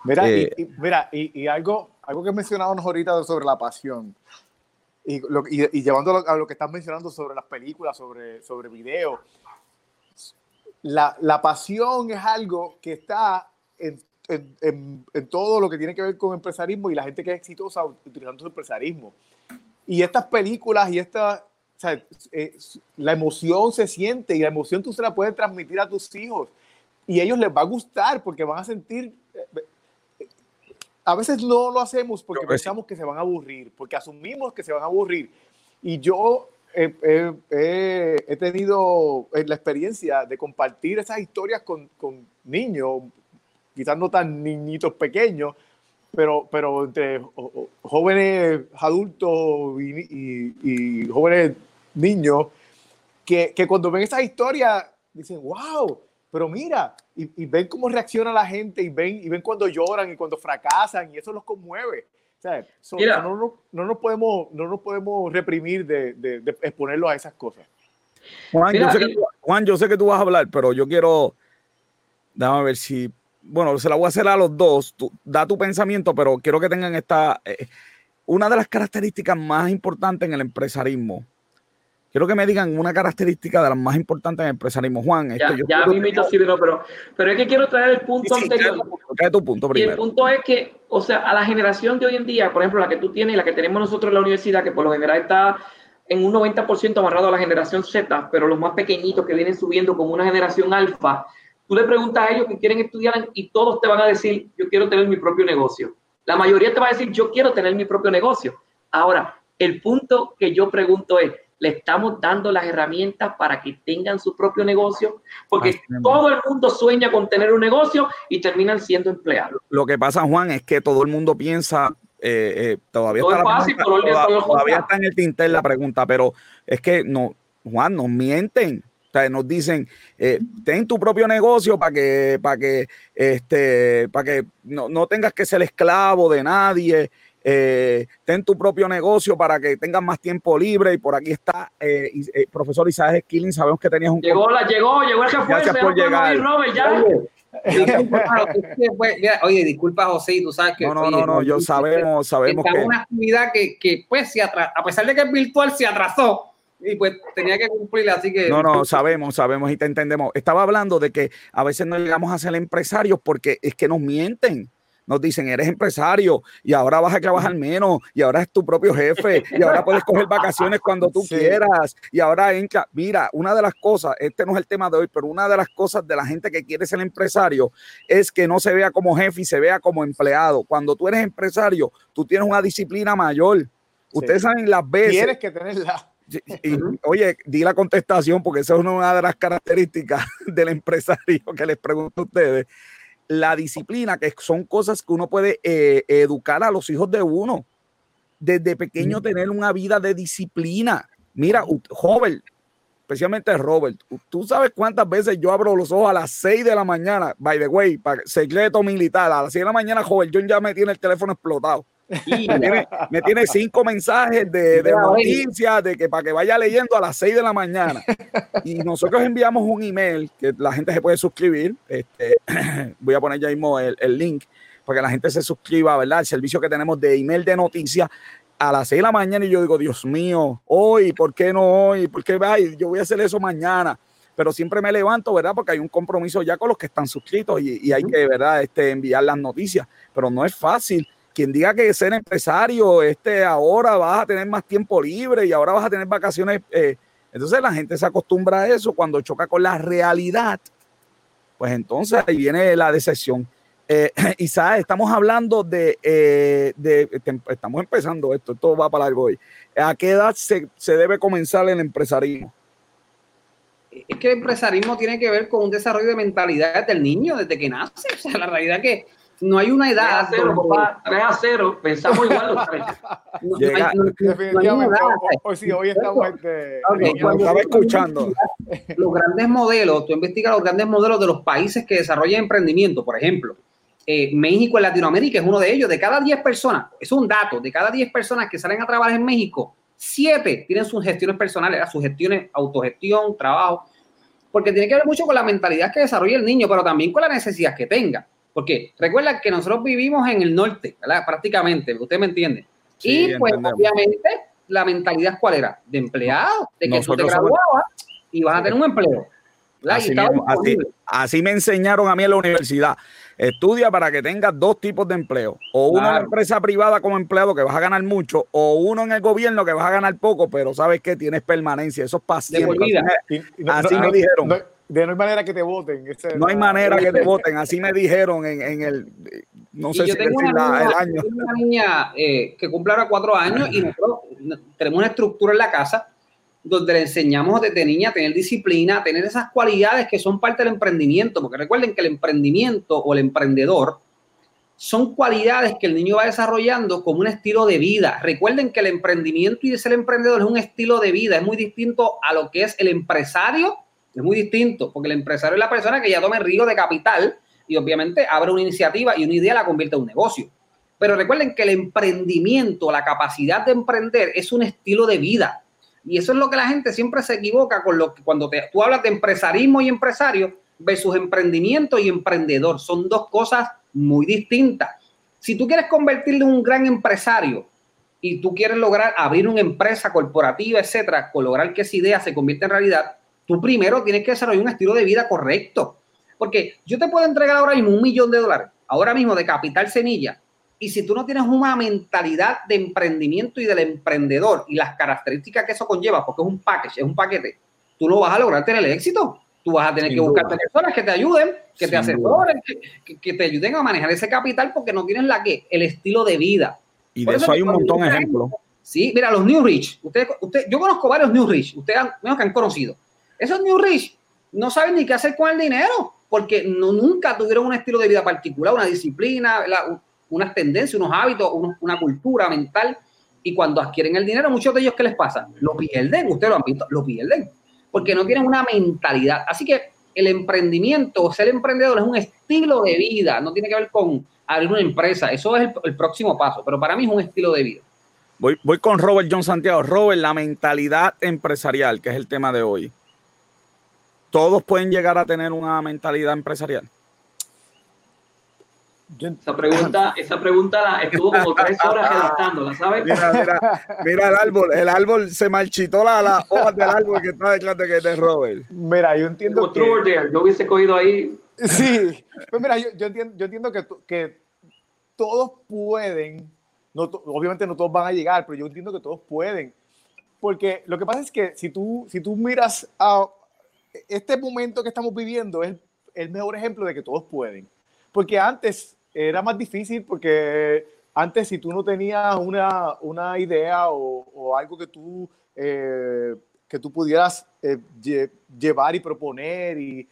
Mira, y, eh, mira, y, algo, algo que mencionábamos ahorita sobre la pasión, y, lo, y, llevándolo a lo que estás mencionando sobre las películas, sobre, sobre video, la, la pasión es algo que está en en, en, todo lo que tiene que ver con empresarismo y la gente que es exitosa utilizando su empresarismo. Y estas películas y esta, o sea, eh, la emoción se siente y la emoción tú se la puedes transmitir a tus hijos y a ellos les va a gustar porque van a sentir... Eh, a veces no lo hacemos porque pensamos que se van a aburrir, porque asumimos que se van a aburrir. Y yo he, he, he tenido la experiencia de compartir esas historias con, con niños, quizás no tan niñitos pequeños, pero, pero entre jóvenes adultos y, jóvenes niños, que, que, cuando ven esa historia dicen, wow, pero mira, y, ven cómo reacciona la gente y ven, y ven cuando lloran y cuando fracasan y eso los conmueve. O sea, no, no, nos podemos, no nos podemos reprimir de, de, exponerlos a esas cosas. Juan, yo sé que, Juan, yo sé que tú vas a hablar, pero yo quiero, déjame ver si bueno, se la voy a hacer a los dos, da tu pensamiento, pero quiero que tengan esta, eh, una de las características más importantes en el empresarismo. Quiero que me digan una característica de las más importantes en el empresarismo. Juan, ya, yo ya mi sí, pero, pero es que quiero traer el punto anterior. Trae tu punto primero. Y el punto es que, o sea, a la generación de hoy en día, por ejemplo, la que tú tienes y la que tenemos nosotros en la universidad, que por lo general está en un 90% amarrado a la generación Z, pero los más pequeñitos que vienen subiendo como una generación alfa, Tú le preguntas a ellos que quieren estudiar y todos te van a decir, yo quiero tener mi propio negocio. La mayoría te va a decir, yo quiero tener mi propio negocio. Ahora, el punto que yo pregunto es, ¿le estamos dando las herramientas para que tengan su propio negocio? Porque todo el mundo sueña con tener un negocio y terminan siendo empleados. Lo que pasa, Juan, es que todo el mundo piensa, eh, eh, todavía, está, todavía está en el tintel la pregunta, pero es que no, Juan, nos mienten. O sea, nos dicen, eh, ten tu propio negocio para que, para que, este, para que no, tengas que ser esclavo de nadie. Eh, ten tu propio negocio para que tengas más tiempo libre. Y por aquí está eh, profesor Isaac Skilling. Sabemos que tenías un. Llegó, la, llegó, llegó el jefe. Gracias por llegar. Robert, ya. Oye, disculpa José, tú sabes que. No, no, no, no, yo sabemos, sabemos que. una actividad que, que pues, se a pesar de que es virtual, se atrasó y pues tenía que cumplir, así que... No, no, sabemos, sabemos y te entendemos. Estaba hablando de que a veces no llegamos a ser empresarios porque es que nos mienten. Nos dicen, eres empresario y ahora vas a trabajar menos y ahora es tu propio jefe y ahora puedes coger vacaciones cuando tú quieras y ahora entra. Mira, una de las cosas, este no es el tema de hoy, pero una de las cosas de la gente que quiere ser empresario es que no se vea como jefe y se vea como empleado. Cuando tú eres empresario, tú tienes una disciplina mayor. Ustedes saben las veces. Tienes que tenerla oye, di la contestación porque esa es una de las características del empresario que les pregunto a ustedes. La disciplina, que son cosas que uno puede eh, educar a los hijos de uno. Desde pequeño tener una vida de disciplina. Mira, joven, especialmente Robert, tú sabes cuántas veces yo abro los ojos a las 6 de la mañana, by the way, para secreto militar, a las 6 de la mañana, joven, John ya me tiene el teléfono explotado me, tiene, cinco mensajes de, de noticias de que para que vaya leyendo a las seis de la mañana. Y nosotros enviamos un email que la gente se puede suscribir. Este, voy a poner ya mismo el, el link para que la gente se suscriba, ¿verdad? El servicio que tenemos de email de noticias a las seis de la mañana y yo digo, Dios mío, hoy, ¿por qué no hoy? ¿Por qué va? Yo voy a hacer eso mañana. Pero siempre me levanto, ¿verdad? Porque hay un compromiso ya con los que están suscritos y, y hay que, ¿verdad? Este, enviar las noticias. Pero no es fácil quien diga que ser empresario, este, ahora vas a tener más tiempo libre y ahora vas a tener vacaciones. Eh, entonces la gente se acostumbra a eso cuando choca con la realidad. Pues entonces ahí viene la decepción. Eh, Isaac, estamos hablando de, eh, de, estamos empezando esto, esto va para algo hoy. ¿A qué edad se, se debe comenzar el empresarismo? es que el empresarismo tiene que ver con un desarrollo de mentalidad del niño desde que nace. O sea, la realidad es que no hay una edad. 3 a 0, papá, 3 a 0, pensamos igual los tres. No, Llega, no, no, definitivamente, hoy sí, hoy estamos este, okay, estaba escuchando. Los grandes modelos, tú investigas los grandes modelos de los países que desarrollan emprendimiento, por ejemplo. Eh, México en Latinoamérica es uno de ellos. De cada 10 personas, es un dato, de cada 10 personas que salen a trabajar en México, 7 tienen sus gestiones personales, sus gestiones, autogestión, trabajo, porque tiene que ver mucho con la mentalidad que desarrolla el niño, pero también con la necesidad que tenga. Porque recuerda que nosotros vivimos en el norte, ¿verdad? Prácticamente, usted me entiende. y pues obviamente la mentalidad cuál era? De empleado, de que tú te graduabas y vas a tener un empleo. Así, así, me enseñaron a mí en la universidad. Estudia para que tengas dos tipos de empleo. O uno en la empresa privada como empleado que vas a ganar mucho, o uno en el gobierno que vas a ganar poco, pero sabes que tienes permanencia. Eso es paciente. Así, me, dijeron. De no hay manera que te voten. no hay manera que te voten. Así me dijeron en, el. No sé si tengo una niña, el año. Tengo una niña eh, que cumple ahora cuatro años y nosotros tenemos una estructura en la casa donde le enseñamos desde niña a tener disciplina, a tener esas cualidades que son parte del emprendimiento, porque recuerden que el emprendimiento o el emprendedor son cualidades que el niño va desarrollando como un estilo de vida. Recuerden que el emprendimiento y ser emprendedor es un estilo de vida, es muy distinto a lo que es el empresario, es muy distinto, porque el empresario es la persona que ya toma el riesgo de capital y obviamente abre una iniciativa y una idea la convierte en un negocio. Pero recuerden que el emprendimiento, la capacidad de emprender es un estilo de vida y eso es lo que la gente siempre se equivoca con lo que cuando te, tú hablas de empresarismo y empresario versus emprendimiento y emprendedor. Son dos cosas muy distintas. Si tú quieres convertirte en un gran empresario y tú quieres lograr abrir una empresa corporativa, etcétera, con lograr que esa idea se convierta en realidad, tú primero tienes que desarrollar un estilo de vida correcto. Porque yo te puedo entregar ahora mismo un millón de dólares, ahora mismo de capital semilla, y si tú no tienes una mentalidad de emprendimiento y del emprendedor y las características que eso conlleva, porque es un package, es un paquete, tú no vas a lograr tener el éxito. Tú vas a tener que buscar personas que te ayuden, que te asesoren, que, te ayuden a manejar ese capital porque no tienes la que, el estilo de vida. Y de eso, hay un montón de ejemplos. Sí, mira, los New Rich. Usted, usted, yo conozco varios New Rich, ustedes han, que han conocido. Esos New Rich no saben ni qué hacer con el dinero porque no, nunca tuvieron un estilo de vida particular, una disciplina, unas tendencias, unos hábitos, una cultura mental. Y cuando adquieren el dinero, muchos de ellos, ¿qué les pasa? Lo pierden, ustedes lo han visto, lo pierden, porque no tienen una mentalidad. Así que el emprendimiento, ser emprendedor es un estilo de vida, no tiene que ver con abrir una empresa, eso es el, próximo paso, pero para mí es un estilo de vida. Voy, voy con Robert John Santiago. Robert, la mentalidad empresarial, que es el tema de hoy. ¿Todos pueden llegar a tener una mentalidad empresarial? Esa pregunta, esa pregunta la estuvo como tres horas redactándola, ¿sabes? Mira, mira, mira, el árbol, el árbol se marchitó la, la hoja del árbol que está detrás de que es Robert. Mira, yo entiendo que... yo hubiese cogido ahí. Sí, pues mira, yo, yo entiendo, yo entiendo que, que todos pueden, no, obviamente no todos van a llegar, pero yo entiendo que todos pueden. Porque lo que pasa es que si tú, si tú miras a este momento que estamos viviendo, es el mejor ejemplo de que todos pueden. Porque antes era más difícil porque antes si tú no tenías una, una idea o, algo que tú, eh, que tú pudieras eh, llevar y proponer y,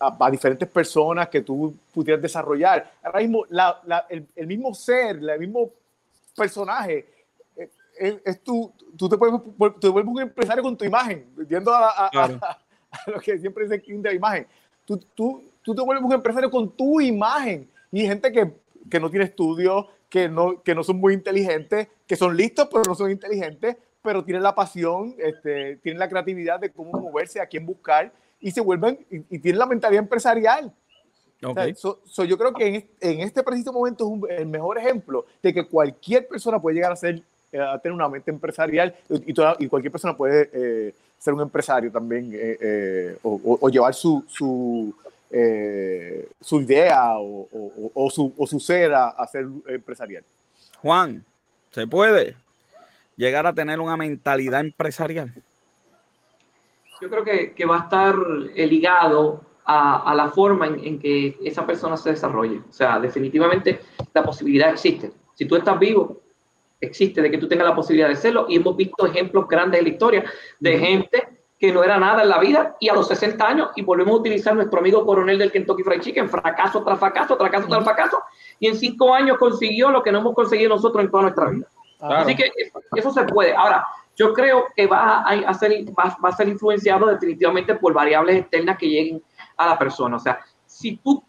a, diferentes personas que tú pudieras desarrollar. Ahora mismo el, mismo ser, el mismo personaje, es, es, tú, tú te, puedes, te vuelves un empresario con tu imagen, viendo a, a, a lo que siempre dice de la imagen. Tú, tú, tú te vuelves un empresario con tu imagen. Y gente que, que no tiene estudios, que no, que no son muy inteligentes, que son listos, pero no son inteligentes, pero tienen la pasión, este, tienen la creatividad de cómo moverse, a quién buscar, y se vuelven, y, tienen la mentalidad empresarial. Okay. yo creo que en, en, este preciso momento es el mejor ejemplo de que cualquier persona puede llegar a, ser, a tener una mente empresarial y, toda, y cualquier persona puede eh, ser un empresario también eh, o, o, llevar su, su, eh, su idea o, su, o su ser a, ser empresarial. Juan, ¿se puede llegar a tener una mentalidad empresarial? Yo creo que, va a estar ligado a, la forma en, que esa persona se desarrolle. O sea, definitivamente la posibilidad existe. Si tú estás vivo, existe de que tú tengas la posibilidad de serlo. Y hemos visto ejemplos grandes en la historia de gente que no era nada en la vida y a los 60 años, y volvemos a utilizar nuestro amigo coronel del Kentucky Fried Chicken, fracaso tras fracaso, fracaso tras fracaso, y en cinco años consiguió lo que no hemos conseguido nosotros en toda nuestra vida. Así que eso, se puede. Ahora, yo creo que va a, ser, va, a ser influenciado definitivamente por variables externas que lleguen a la persona. O sea, si tú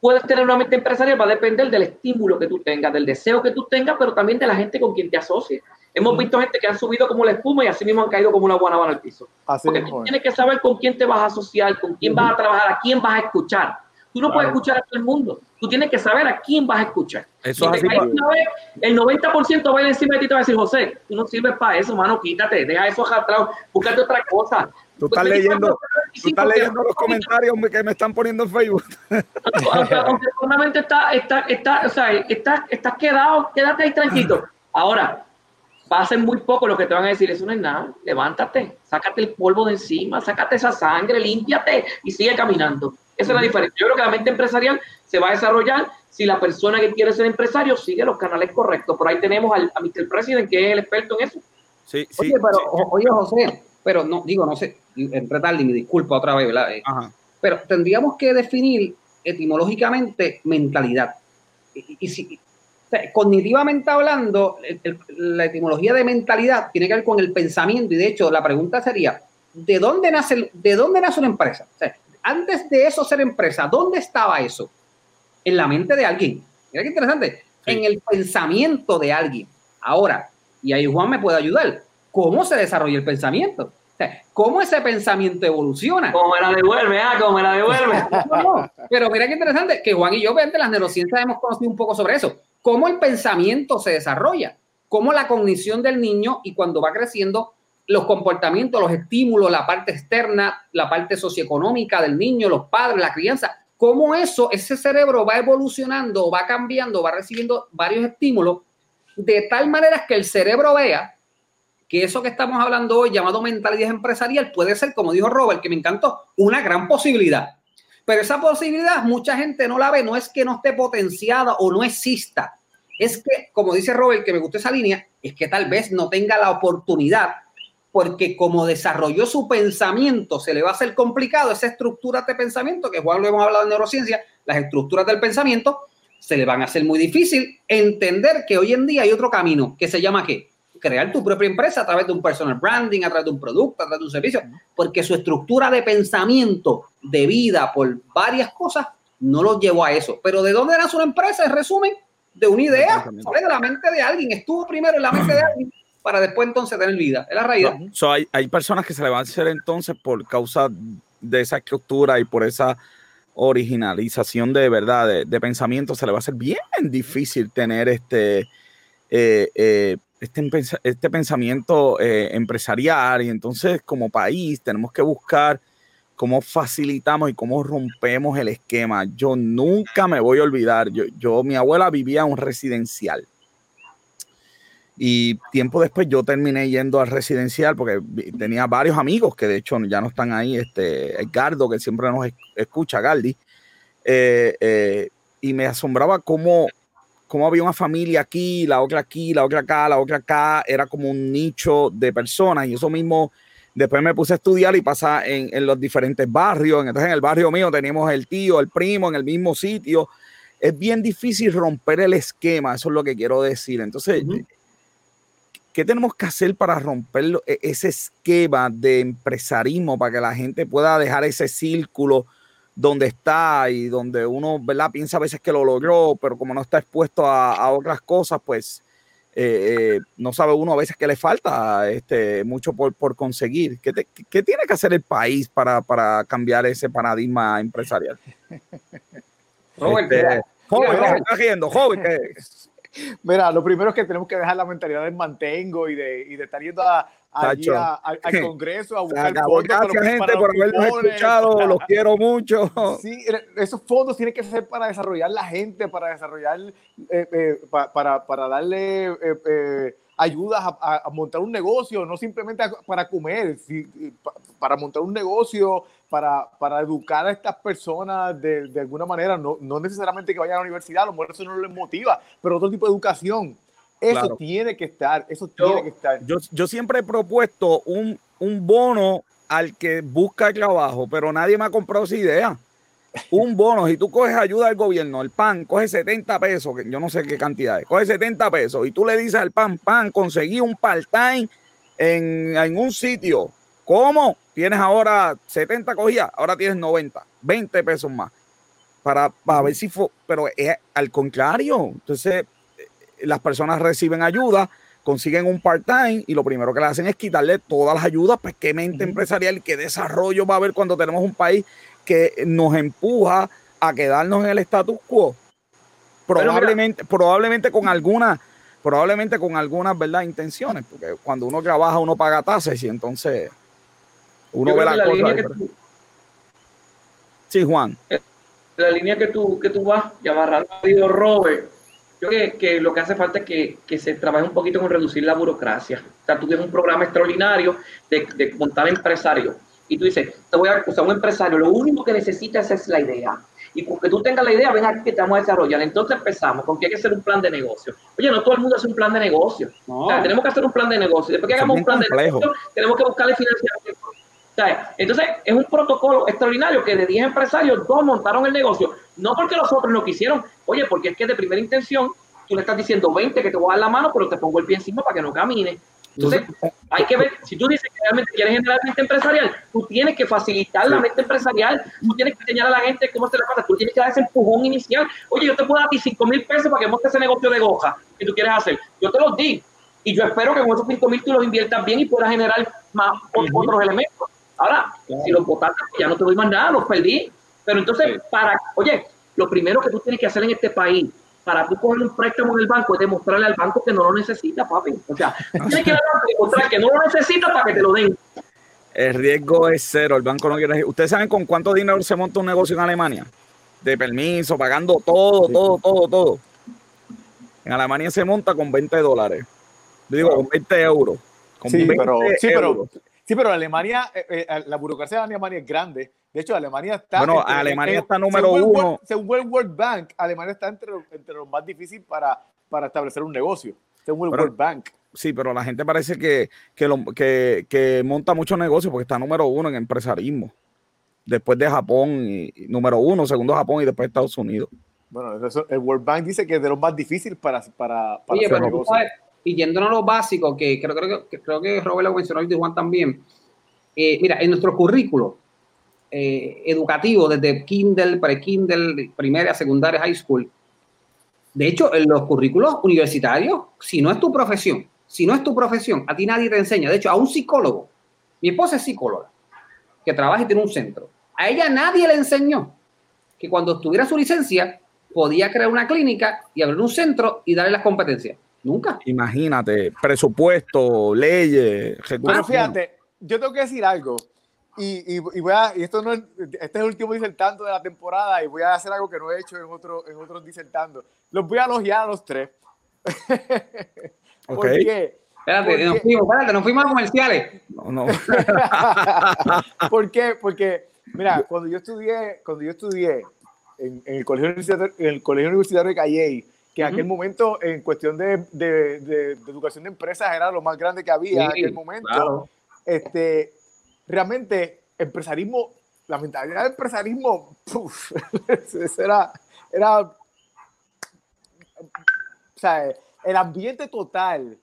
puedes tener una mente empresarial, va a depender del estímulo que tú tengas, del deseo que tú tengas, pero también de la gente con quien te asocies. Hemos visto gente que han subido como la espuma y así mismo han caído como una guanabana al piso. Porque tú tienes que saber con quién te vas a asociar, con quién vas a trabajar, a quién vas a escuchar. Tú no puedes escuchar a todo el mundo. Tú tienes que saber a quién vas a escuchar. Eso es así. el 90% va a ir encima de ti y te va a decir, José, tú no sirves para eso, mano, quítate, deja eso atrás, búscate otra cosa. Tú estás pues, leyendo, tú estás leyendo los comentarios que me están poniendo en Facebook. Aunque solamente está, está, está, o sea, estás, estás quedado, quédate ahí tranquilo. Ahora, va a ser muy poco lo que te van a decir, eso no es nada, levántate, sácate el polvo de encima, sácate esa sangre, límpiate y sigue caminando. Esa es la diferencia. Yo creo que la mente empresarial se va a desarrollar si la persona que quiere ser empresario sigue los canales correctos. Por ahí tenemos al, a Mr. President, que es el experto en eso. Sí, sí, oye, pero, oye, José, pero no, digo, no sé, entre tal y me disculpa otra vez, ¿verdad? Eh, pero tendríamos que definir etimológicamente mentalidad. Y, si, cognitivamente hablando, la etimología de mentalidad tiene que ver con el pensamiento y de hecho la pregunta sería, ¿de dónde nace, de dónde nace una empresa? antes de eso ser empresa, ¿dónde estaba eso? En la mente de alguien. Mira qué interesante. En el pensamiento de alguien. Ahora, y ahí Juan me puede ayudar. ¿Cómo se desarrolla el pensamiento? ¿Cómo ese pensamiento evoluciona? ¿Cómo me la devuelve? Ah, ¿cómo me la devuelve? Pero mira qué interesante, que Juan y yo, de las neurociencias, hemos conocido un poco sobre eso. ¿Cómo el pensamiento se desarrolla? ¿Cómo la cognición del niño y cuando va creciendo los comportamientos, los estímulos, la parte externa, la parte socioeconómica del niño, los padres, la crianza, cómo eso, ese cerebro va evolucionando, va cambiando, va recibiendo varios estímulos, de tal manera que el cerebro vea que eso que estamos hablando hoy, llamado mentalidad empresarial, puede ser, como dijo Robert, que me encantó, una gran posibilidad. Pero esa posibilidad mucha gente no la ve, no es que no esté potenciada o no exista, es que, como dice Robert, que me gusta esa línea, es que tal vez no tenga la oportunidad porque como desarrolló su pensamiento, se le va a hacer complicado esa estructura de pensamiento, que Juan lo hemos hablado en neurociencia, las estructuras del pensamiento, se le van a hacer muy difícil entender que hoy en día hay otro camino que se llama ¿qué? Crear tu propia empresa a través de un personal branding, a través de un producto, a través de un servicio, porque su estructura de pensamiento, de vida, por varias cosas, no lo llevó a eso. Pero ¿de dónde nace una empresa? En resumen, de una idea, de la mente de alguien, estuvo primero en la mente de alguien para después entonces tener vida. Es la realidad. hay, hay, personas que se le van a hacer entonces por causa de esa estructura y por esa originalización de verdad, de, pensamiento, se le va a hacer bien difícil tener este, eh, eh, este, este, pensamiento eh, empresarial. Y entonces como país tenemos que buscar cómo facilitamos y cómo rompemos el esquema. Yo nunca me voy a olvidar, yo, yo mi abuela vivía en un residencial y tiempo después yo terminé yendo al residencial porque tenía varios amigos que de hecho ya no están ahí, este Edgardo, que siempre nos escucha, Galdi, eh, eh, y me asombraba cómo, cómo había una familia aquí, la otra aquí, la otra acá, la otra acá, era como un nicho de personas. Y eso mismo después me puse a estudiar y pasa en, en los diferentes barrios, entonces en el barrio mío teníamos el tío, el primo en el mismo sitio, es bien difícil romper el esquema, eso es lo que quiero decir. Entonces, ¿Qué tenemos que hacer para romper e, ese esquema de empresarismo para que la gente pueda dejar ese círculo donde está y donde uno ¿verdad? piensa a veces que lo logró, pero como no está expuesto a, otras cosas, pues eh, eh, no sabe uno a veces que le falta este, mucho por, conseguir. ¿Qué, tiene que hacer el país para, cambiar ese paradigma empresarial? Robert, este, joven, joven, joven, Mira, lo primero es que tenemos que dejar la mentalidad del mantengo y de, y de estar yendo a, allí al Congreso a buscar fondos. Gracias, gente, por habernos escuchado. Los quiero mucho. Sí, esos fondos tienen que ser para desarrollar la gente, para desarrollar, eh, eh, para, para, darle eh, ayudas a, montar un negocio, no simplemente para comer, para montar un negocio, para, para educar a estas personas de, de alguna manera, no, no, necesariamente que vayan a la universidad, a lo mejor eso no les motiva, pero otro tipo de educación. Eso tiene que estar, eso tiene que estar. Yo, yo siempre he propuesto un, un bono al que busca trabajo, pero nadie me ha comprado esa idea un bono, si tú coges ayuda del gobierno, el PAN coge 70 pesos, que yo no sé qué cantidad es, coge 70 pesos y tú le dices al PAN, PAN, conseguí un part-time en, en, un sitio. ¿Cómo? Tienes ahora 70 cogidas, ahora tienes 90, 20 pesos más. Para, para ver si fue, pero es al contrario. Entonces, eh, las personas reciben ayuda, consiguen un part-time y lo primero que le hacen es quitarle todas las ayudas, pues qué mente empresarial y qué desarrollo va a haber cuando tenemos un país que nos empuja a quedarnos en el status quo. Probablemente, probablemente con algunas, probablemente con algunas verdad intenciones, porque cuando uno trabaja uno paga tasas y entonces uno ve la, cosa. Sí, Juan. La línea que tú, que tú vas, ya rápido, Robert, yo creo que, que, lo que hace falta es que, que, se trabaje un poquito con reducir la burocracia. O sea, tú tienes un programa extraordinario de, de montar empresarios y tú dices, te voy a usar un empresario, lo único que necesitas es la idea. Y con que tú tengas la idea, ven aquí que te vamos a desarrollar. Entonces empezamos con que hay que hacer un plan de negocio. Oye, no todo el mundo hace un plan de negocio. tenemos que hacer un plan de negocio. Después que hagamos un plan de negocio, tenemos que buscarle financiamiento. Entonces, es un protocolo extraordinario que de 10 empresarios, dos montaron el negocio. No porque los otros no quisieron, oye, porque es que de primera intención tú le estás diciendo 20 que te voy a dar la mano, pero te pongo el pie encima para que no camine. Entonces, hay que ver, si tú dices que realmente quieres generar mente empresarial, tú tienes que facilitar la mente empresarial, tú tienes que enseñar a la gente cómo se la pasa, tú tienes que dar ese empujón inicial. Oye, yo te puedo dar 5 mil pesos para que montes ese negocio de goja que tú quieres hacer. Yo te los di. Y yo espero que con esos 5 mil tú los inviertas bien y puedas generar más otros elementos. Ahora, si los botaste, pues ya no te doy más nada, los perdí. Pero entonces, para, oye, lo primero que tú tienes que hacer en este país para tú coger un préstamo en el banco es demostrarle al banco que no lo necesita, papi. O sea, tienes que demostrar que no lo necesita para que te lo den. El riesgo es cero, el banco no quiere. ¿Ustedes saben con cuánto dinero se monta un negocio en Alemania? De permiso, pagando todo, todo, todo, todo. En Alemania se monta con 20 dólares. digo, con 20 euros. sí, pero, sí, pero, sí, pero Alemania, eh, eh, la burocracia de Alemania es grande de hecho, Alemania está. Bueno, Alemania está número uno. según el World Bank, Alemania está entre, entre los más difíciles para, para establecer un negocio. Según el World Bank. Sí, pero la gente parece que, que, lo, que, que monta muchos negocios porque está número uno en empresarismo. Después de Japón, y, número uno, segundo Japón y después Estados Unidos. Bueno, el World Bank dice que es de los más difíciles para, para, para hacer negocios. Y yéndonos a lo básico, que creo, creo, que, creo que Robert lo mencionó y Juan también. Eh, mira, en nuestro currículo, eh, educativo desde Kindle, pre-Kindle, primaria, secundaria, high school. De hecho, en los currículos universitarios, si no es tu profesión, si no es tu profesión, a ti nadie te enseña. De hecho, a un psicólogo, mi esposa es psicóloga, que trabaja y tiene un centro. A ella nadie le enseñó que cuando tuviera su licencia podía crear una clínica y abrir un centro y darle las competencias. Nunca. Imagínate, presupuesto, leyes, Pero fíjate, yo tengo que decir algo. Y, y, voy a, y esto no es, este es el último disertando de la temporada y voy a hacer algo que no he hecho en, otro, en otros disertando. Los voy a elogiar a los tres. ¿Por qué? Espérate, nos fuimos, espérate, nos fuimos a comerciales. No, no. ¿Por qué? Porque, mira, cuando yo estudié, cuando yo estudié en, en el, colegio universitario, en el Colegio Universitario de Calley, que en aquel momento, en cuestión de, de, de, educación de empresas, era lo más grande que había en aquel momento. Este, realmente empresarismo, la mentalidad de empresarismo, era, era, o sea, el ambiente total.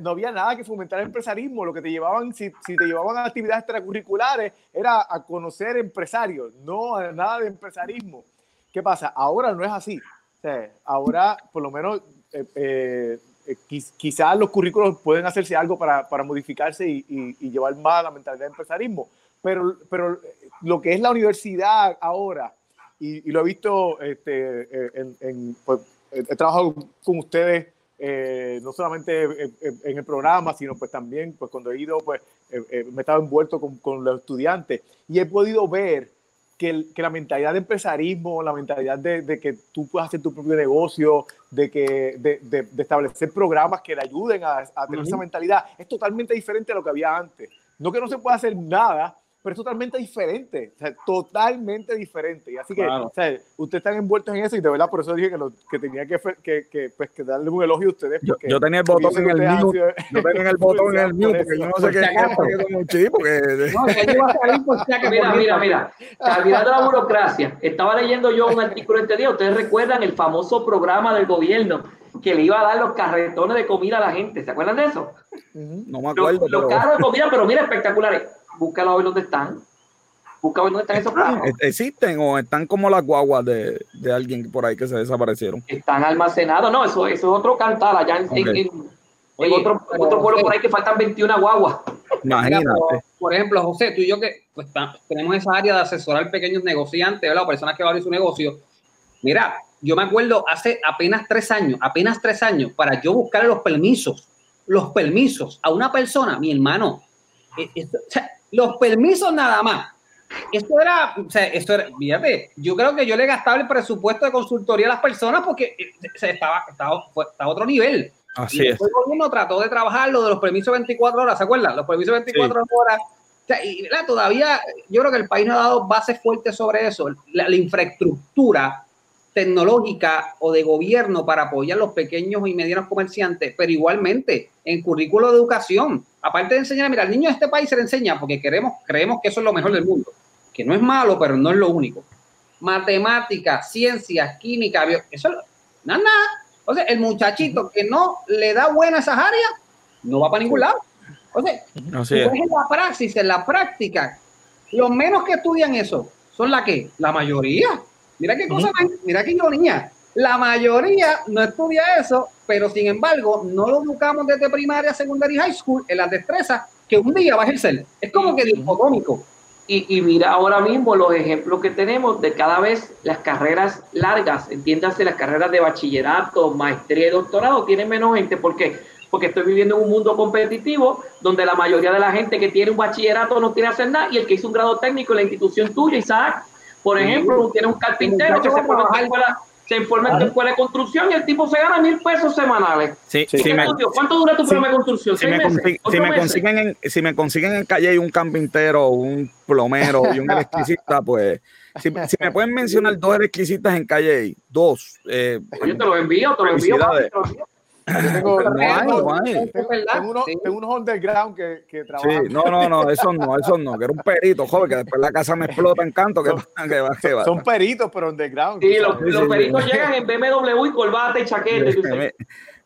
no había nada que fomentar el empresarismo. Lo que te llevaban, si, si, te llevaban a actividades extracurriculares, era a conocer empresarios, no a nada de empresarismo. ¿Qué pasa? Ahora no es así. Ahora, por lo menos, eh, eh, eh, quizás los currículos pueden hacerse algo para, para modificarse y, llevar más la mentalidad de empresarismo, pero, pero lo que es la universidad ahora, y, lo he visto este, en, en pues, he trabajado con ustedes eh, no solamente en, el programa, sino pues también pues cuando he ido, pues me he estado envuelto con, con los estudiantes. Y he podido ver que, que, la mentalidad de empresarismo, la mentalidad de, de, que tú puedas hacer tu propio negocio, de, que, de, de establecer programas que le ayuden a, a tener esa mentalidad, es totalmente diferente a lo que había antes. no que no se pueda hacer nada, pero es totalmente diferente, o sea, totalmente diferente. Y así que, Claro. o sea, ustedes están envueltos en eso y de verdad por eso dije que, lo, que tenía que, que, que, pues, que darle un elogio a ustedes. Yo, yo tenía el botón en que el mute. sido- Yo tenía el botón en el mute porque yo no sé qué es porque No, acaso. Mira, mira, mira. Olvidando la burocracia. Estaba leyendo yo un artículo este día. Ustedes recuerdan el famoso programa del gobierno que le iba a dar los carretones de comida a la gente. ¿Se acuerdan de eso? No me Los, acuerdo. los pero- carros de comida, pero mira, espectaculares. Búscalo a ver dónde están. Busca a ver dónde están esos carros. ¿E- ¿Existen o están como las guaguas de, de alguien por ahí que se desaparecieron? Están almacenados. No, eso, eso es otro cantar allá en, en- Ok. en- en Oye, otro, otro pueblo José, por ahí que faltan 21 guaguas. Imagínate. por, por ejemplo, José, tú y yo que pues, tenemos esa área de asesorar pequeños negociantes, ¿verdad? O personas que van a abrir su negocio. Mira, yo me acuerdo hace apenas tres años, apenas tres años, para yo buscar los permisos, los permisos a una persona, mi hermano, esto- o sea, los permisos nada más. Esto era, o sea, esto era, fíjate, yo creo que yo le gastaba el presupuesto de consultoría a las personas porque eh, se estaba, estaba, fue- estaba a otro nivel. Así y es. después el gobierno trató de trabajar lo de los permisos 24 horas, ¿se acuerdan? Los permisos 24 horas. O sea, y ¿verdad? todavía yo creo que el país no ha dado bases fuertes sobre eso. La, la infraestructura tecnológica o de gobierno para apoyar a los pequeños y medianos comerciantes, pero igualmente en currículo de educación, aparte de enseñar, mira, al niño de este país se le enseña porque queremos, creemos que eso es lo mejor del mundo, que no es malo, pero no es lo único. Matemáticas, ciencias, química, bio, eso nada, nada. O sea, el muchachito que no le da buena esas áreas, no va para ningún lado. O sea, en la praxis, en la práctica, los menos que estudian eso son la que, la mayoría. Mira qué cosa, mira qué ironía. La mayoría no estudia eso, pero sin embargo, no lo educamos desde primaria, secundaria y high school en las destrezas que un día va a ejercer. Es como que dicotómico. Y, y mira ahora mismo los ejemplos que tenemos de cada vez las carreras largas, entiéndase las carreras de bachillerato, maestría y doctorado, tienen menos gente. ¿Por qué? Porque estoy viviendo en un mundo competitivo donde la mayoría de la gente que tiene un bachillerato no quiere hacer nada y el que hizo un grado técnico en la institución tuya, Isaac, por Sí. ejemplo, tiene un carpintero que se forma en tu escuela, se informa en tu escuela de construcción y el tipo se gana mil pesos semanales. Sí, Sí. sí ¿Qué me-? ¿Cuánto dura tu sí. programa de construcción? si ¿Seis me, consiguen en, si me consiguen en calle un carpintero, un plomero y un electricista, pues si, si me pueden mencionar dos electricistas en calle, dos. Eh, Oye, te lo envío, te lo envío. papi, te envío. Yo tengo, No hay, no hay. tengo- ¿verdad? tengo unos, Sí. tengo unos underground que, que sí, trabajan. no, no, no, eso no, eso no, que era un perito, joven, que después la casa me explota en canto, que, que va, que va. Son peritos, pero underground. Sí, los, sabes. los sí, peritos sí. llegan en BMW y corbata y chaqueta. y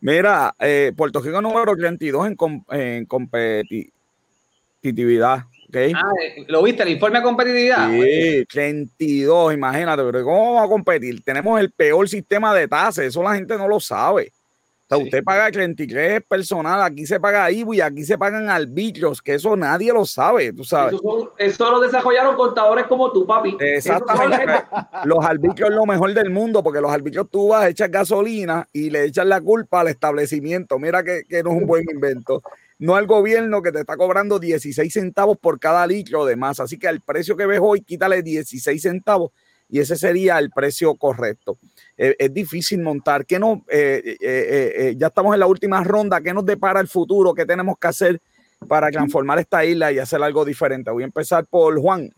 Mira, eh, Puerto Rico número 32 en, com- en competitividad, ¿ok? Ah, eh, ¿Lo viste? El informe de competitividad. Sí, 32, imagínate, pero ¿cómo vamos a competir? Tenemos el peor sistema de tasas, eso la gente no lo sabe. O sea, Sí. usted paga 33 personal, aquí se paga IBU y aquí se pagan arbitrios, que eso nadie lo sabe, tú sabes. Eso, son- eso lo desarrollaron contadores como tú, papi. Exactamente. Los arbitrios es lo mejor del mundo, porque los arbitrios tú vas, echas gasolina y le echas la culpa al establecimiento. Mira que, que no es un buen invento. No al gobierno que te está cobrando 16 centavos por cada litro de más. Así que al precio que ves hoy, quítale 16 centavos y ese sería el precio correcto. Eh, es difícil montar. ¿Qué no, eh, eh, eh, ya estamos en la última ronda. ¿Qué nos depara el futuro? ¿Qué tenemos que hacer para transformar esta isla y hacer algo diferente? Voy a empezar por Juan.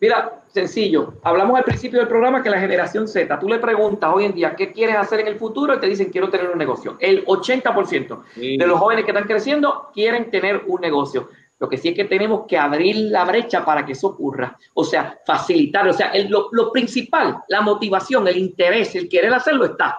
Mira, sencillo. Hablamos al principio del programa que la generación Z, tú le preguntas hoy en día qué quieres hacer en el futuro y te dicen quiero tener un negocio. El 80% Sí. de los jóvenes que están creciendo quieren tener un negocio. Lo que sí es que tenemos que abrir la brecha para que eso ocurra. O sea, facilitar. O sea, el- lo, lo principal, la motivación, el interés, el querer hacerlo está.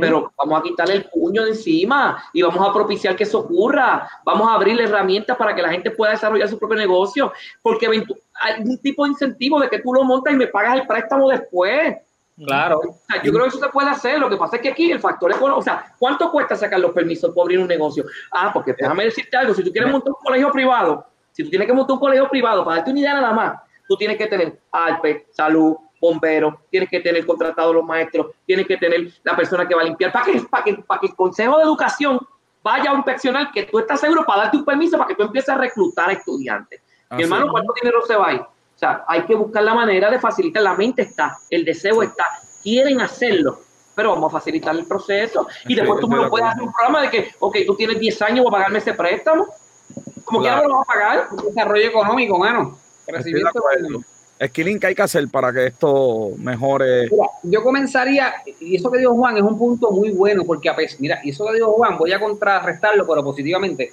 Pero vamos a quitarle el puño de encima y vamos a propiciar que eso ocurra. Vamos a abrirle herramientas para que la gente pueda desarrollar su propio negocio. Porque hay un tipo de incentivo de que tú lo montas y me pagas el préstamo después. Claro. O sea, yo creo que eso se puede hacer. Lo que pasa es que aquí el factor económico, o sea, ¿cuánto cuesta sacar los permisos para abrir un negocio? Ah, porque déjame decirte algo, si tú quieres montar un colegio privado, si tú tienes que montar un colegio privado, para darte una idea nada más, tú tienes que tener ALPE, salud, bomberos, tienes que tener contratados los maestros, tienes que tener la persona que va a limpiar, para que, para que, para que el Consejo de Educación vaya a inspeccionar que tú estás seguro para darte un permiso para que tú empieces a reclutar estudiantes. Mi Así hermano. ¿cuánto dinero se va a ir? O sea, hay que buscar la manera de facilitar. La mente está, el deseo está, quieren hacerlo, pero vamos a facilitar el proceso. Y Sí, después tú me lo puedes hacer un programa de que, ok, tú tienes 10 años para pagarme ese préstamo. Como que no lo va a pagar. Desarrollo económico, mano. Esquilín, ¿qué hay que hacer para que esto mejore? yo comenzaría, y eso que dijo Juan es un punto muy bueno, porque a pesar, mira, y eso que dijo Juan, voy a contrarrestarlo, pero positivamente.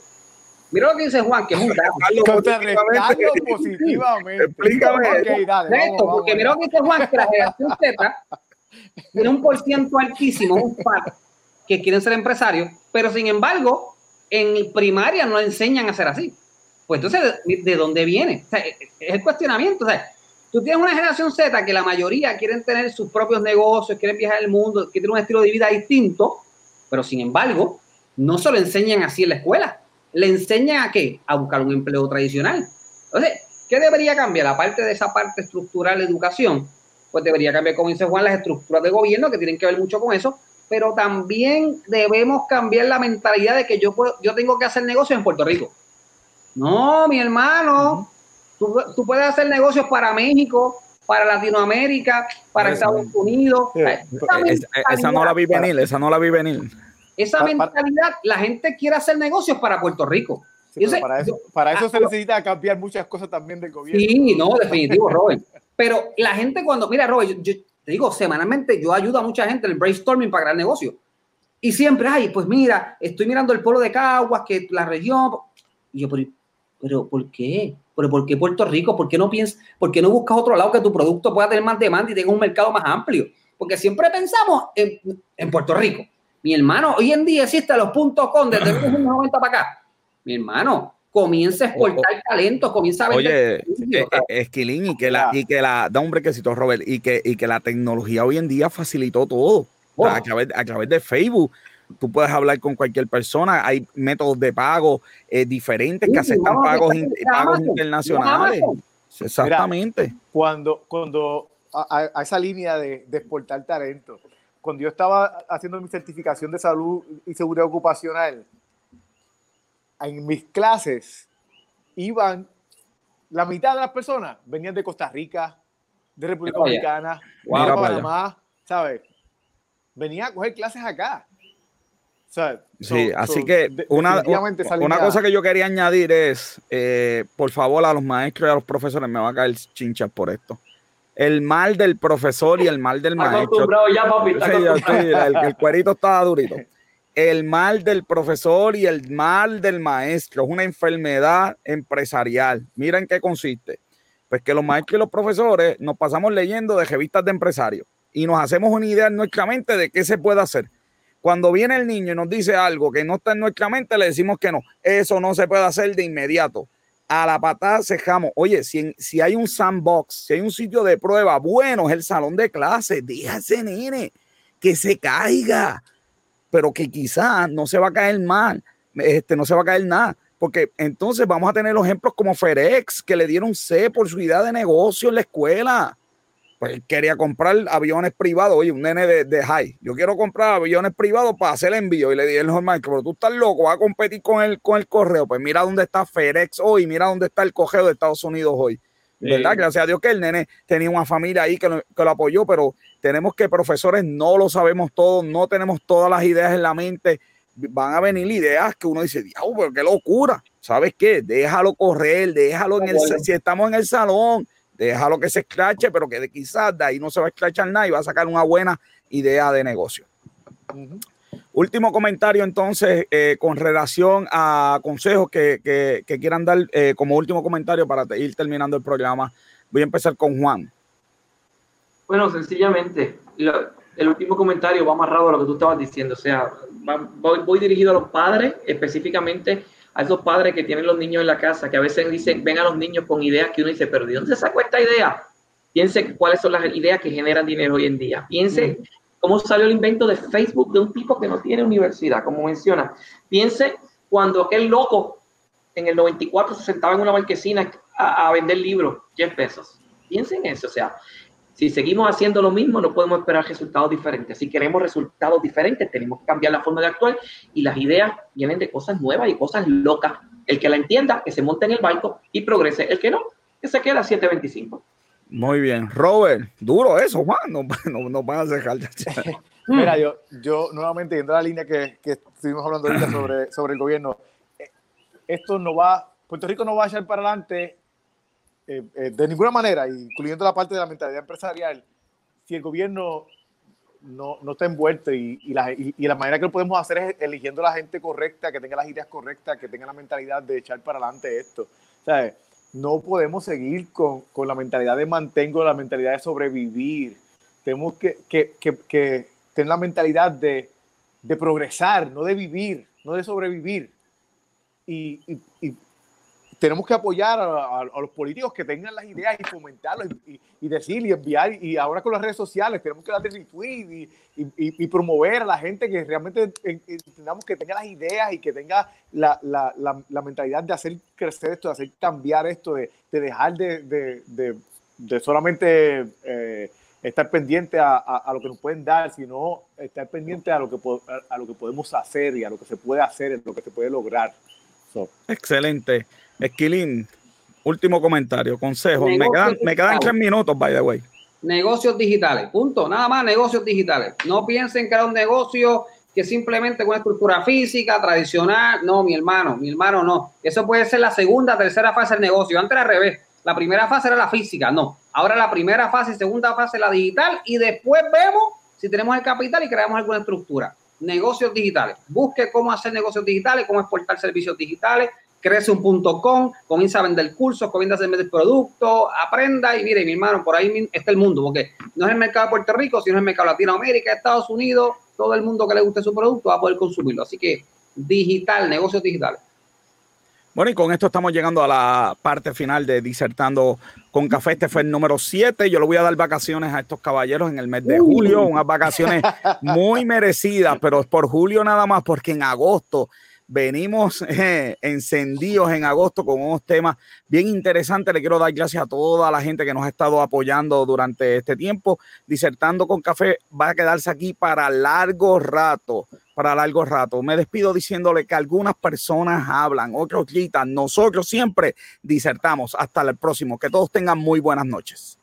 Mira lo que dice Juan, que es un dato. Contrarrestarlo positivamente. Explícame. Okay, dale, Esto, porque mira lo que dice Juan, que la generación Z tiene un por ciento altísimo, un par que quieren ser empresarios, pero sin embargo, en primaria no enseñan a ser así. Pues entonces, ¿de dónde viene? O sea, es el cuestionamiento. O sea, tú tienes una generación Z que la mayoría quieren tener sus propios negocios, quieren viajar el mundo, quieren un estilo de vida distinto, pero sin embargo, no se lo enseñan así en la escuela. Le enseñan a qué? A buscar un empleo tradicional. Entonces, ¿qué debería cambiar? Aparte de esa parte estructural de educación, pues debería cambiar, como dice Juan, las estructuras de gobierno que tienen que ver mucho con eso, pero también debemos cambiar la mentalidad de que yo, puedo, yo tengo que hacer negocios en Puerto Rico. No, mi hermano, tú, tú, puedes hacer negocios para México, para Latinoamérica, para Estados Unidos. Esa, no la vi venir, esa no la vi venir. Esa mentalidad, la gente quiere hacer negocios para Puerto Rico. para eso, para eso se necesita cambiar muchas cosas también del gobierno. Sí, no, definitivo, Robert. Pero la gente cuando, mira, Robert, yo, te digo, semanalmente yo ayudo a mucha gente en el brainstorming para crear negocios. Y siempre, ay, pues mira, estoy mirando el polo de Caguas, que la región. Y yo, pero, pero ¿por qué? ¿Pero por qué Puerto Rico? ¿Por qué no piensas, por qué no buscas otro lado que tu producto pueda tener más demanda y tenga un mercado más amplio? Porque siempre pensamos en, en Puerto Rico. Mi hermano, hoy en día existen los puntos con desde los 90 para acá. Mi hermano, comienza a exportar talento, comienza a vender. Oye, eh, eh, Esquilín, y que la, y que la, da un brequecito, Robert, y que, y que la tecnología hoy en día facilitó todo. Oh. a, través, a través de Facebook tú puedes hablar con cualquier persona, hay métodos de pago eh, diferentes que aceptan pagos, pagos internacionales. Exactamente. cuando cuando a, esa línea de, de, exportar talento, cuando yo estaba haciendo mi certificación de salud y seguridad ocupacional, en mis clases iban, la mitad de las personas venían de Costa Rica, de República Dominicana, de Panamá, ¿sabes? Venían a coger clases acá. sí, así que una, una cosa que yo quería añadir es, eh, por favor, a los maestros y a los profesores, me va a caer chinchas por esto. El mal del profesor y el mal del maestro. Ya, papi, el, el, cuerito estaba durito el mal del profesor y el mal del maestro. Es una enfermedad empresarial. Miren qué consiste. Pues que los maestros y los profesores nos pasamos leyendo de revistas de empresarios y nos hacemos una idea en nuestra mente de qué se puede hacer. Cuando viene el niño y nos dice algo que no está en nuestra mente, le decimos que no. Eso no se puede hacer de inmediato. A la patada cejamos. Oye, si, si hay un sandbox, si hay un sitio de prueba, bueno, es el salón de clase. Déjase, nene, que se caiga pero que quizás no se va a caer mal, este, no se va a caer nada. Porque entonces vamos a tener los ejemplos como Ferex, que le dieron C por su idea de negocio en la escuela. Pues quería comprar aviones privados. Oye, un nene de, de high. Yo quiero comprar aviones privados para hacer el envío. Y le dije al normal, pero tú estás loco, vas a competir con el, con el correo. Pues mira dónde está Ferex hoy, mira dónde está el correo de Estados Unidos hoy. ¿Verdad? Gracias a Dios que el nene tenía una familia ahí que lo, que lo apoyó, pero tenemos que profesores no lo sabemos todo, no tenemos todas las ideas en la mente. Van a venir ideas que uno dice, Dios, pero qué locura. ¿Sabes qué? Déjalo correr, déjalo en el, si estamos en el salón, déjalo que se escrache, pero que de quizás de ahí no se va a escrachar nada y va a sacar una buena idea de negocio. Último comentario entonces eh, con relación a consejos que, que, quieran dar eh, como último comentario para ir terminando el programa. Voy a empezar con Juan. Bueno, sencillamente, el último comentario va amarrado a lo que tú estabas diciendo. O sea, voy, dirigido a los padres, específicamente a esos padres que tienen los niños en la casa, que a veces dicen, ven a los niños con ideas que uno dice, pero ¿de dónde sacó esta idea? Piense cuáles son las ideas que generan dinero hoy en día. Piense cómo salió el invento de Facebook de un tipo que no tiene universidad, como menciona. Piense cuando aquel loco en el 94 se sentaba en una marquesina a, a vender libros, 10 pesos. Piensen en eso, o sea, si seguimos haciendo lo mismo, no podemos esperar resultados diferentes. Si queremos resultados diferentes, tenemos que cambiar la forma de actuar y las ideas vienen de cosas nuevas y cosas locas. El que la entienda, que se monte en el barco y progrese. El que no, que se queda a 725. Muy bien. Robert, duro eso, Juan. No, no, van a dejar. Mira, yo, yo nuevamente, yendo a la línea que, que estuvimos hablando ahorita sobre, sobre el gobierno, eh, esto no va Puerto Rico no va a echar para adelante eh, eh, de ninguna manera, incluyendo la parte de la mentalidad empresarial, si el gobierno no, no está envuelto y, y, la, y, la, manera que podemos hacer es eligiendo la gente correcta, que tenga las ideas correctas, que tenga la mentalidad de echar para adelante esto. Sea, no podemos seguir con, con, la mentalidad de mantengo, la mentalidad de sobrevivir. Tenemos que, que, que, tener la mentalidad de, de, progresar, no de vivir, no de sobrevivir. Y, tenemos que apoyar a, los políticos que tengan las ideas y fomentarlos y, decir y enviar. Y ahora con las redes sociales tenemos que darle retweet y, y, promover a la gente que realmente entendamos que tenga las ideas y que tenga la, mentalidad de hacer crecer esto, de hacer cambiar esto, de, de dejar de, solamente eh, estar pendiente a, a, lo que nos pueden dar, sino estar pendiente a lo, que, a lo que podemos hacer y a lo que se puede hacer, a lo que se puede lograr. Excelente. Esquilín, último comentario, consejo. Me quedan, me quedan, tres minutos, by the way. Negocios digitales, punto. Nada más negocios digitales. No piensen que era un negocio que simplemente con una estructura física, tradicional. No, mi hermano, mi hermano, no. Eso puede ser la segunda, tercera fase del negocio. Antes era al revés. La primera fase era la física, no. Ahora la primera fase y segunda fase la digital y después vemos si tenemos el capital y creamos alguna estructura. Negocios digitales. Busque cómo hacer negocios digitales, cómo exportar servicios digitales, crece un.com, comienza a vender cursos, comienza a vender productos, aprenda y mire, mi hermano, por ahí está el mundo, porque no es el mercado de Puerto Rico, sino el mercado de Latinoamérica, Estados Unidos, todo el mundo que le guste su producto va a poder consumirlo. Así que digital, negocios digitales. Bueno, y con esto estamos llegando a la parte final de Disertando con Café. Este fue el número 7. Yo le voy a dar vacaciones a estos caballeros en el mes de julio, unas vacaciones muy merecidas, pero es por julio nada más, porque en agosto Venimos eh, encendidos en agosto con unos temas bien interesantes. Le quiero dar gracias a toda la gente que nos ha estado apoyando durante este tiempo. Disertando con café va a quedarse aquí para largo rato, para largo rato. Me despido diciéndole que algunas personas hablan, otros gritan. Nosotros siempre disertamos. Hasta el próximo. Que todos tengan muy buenas noches.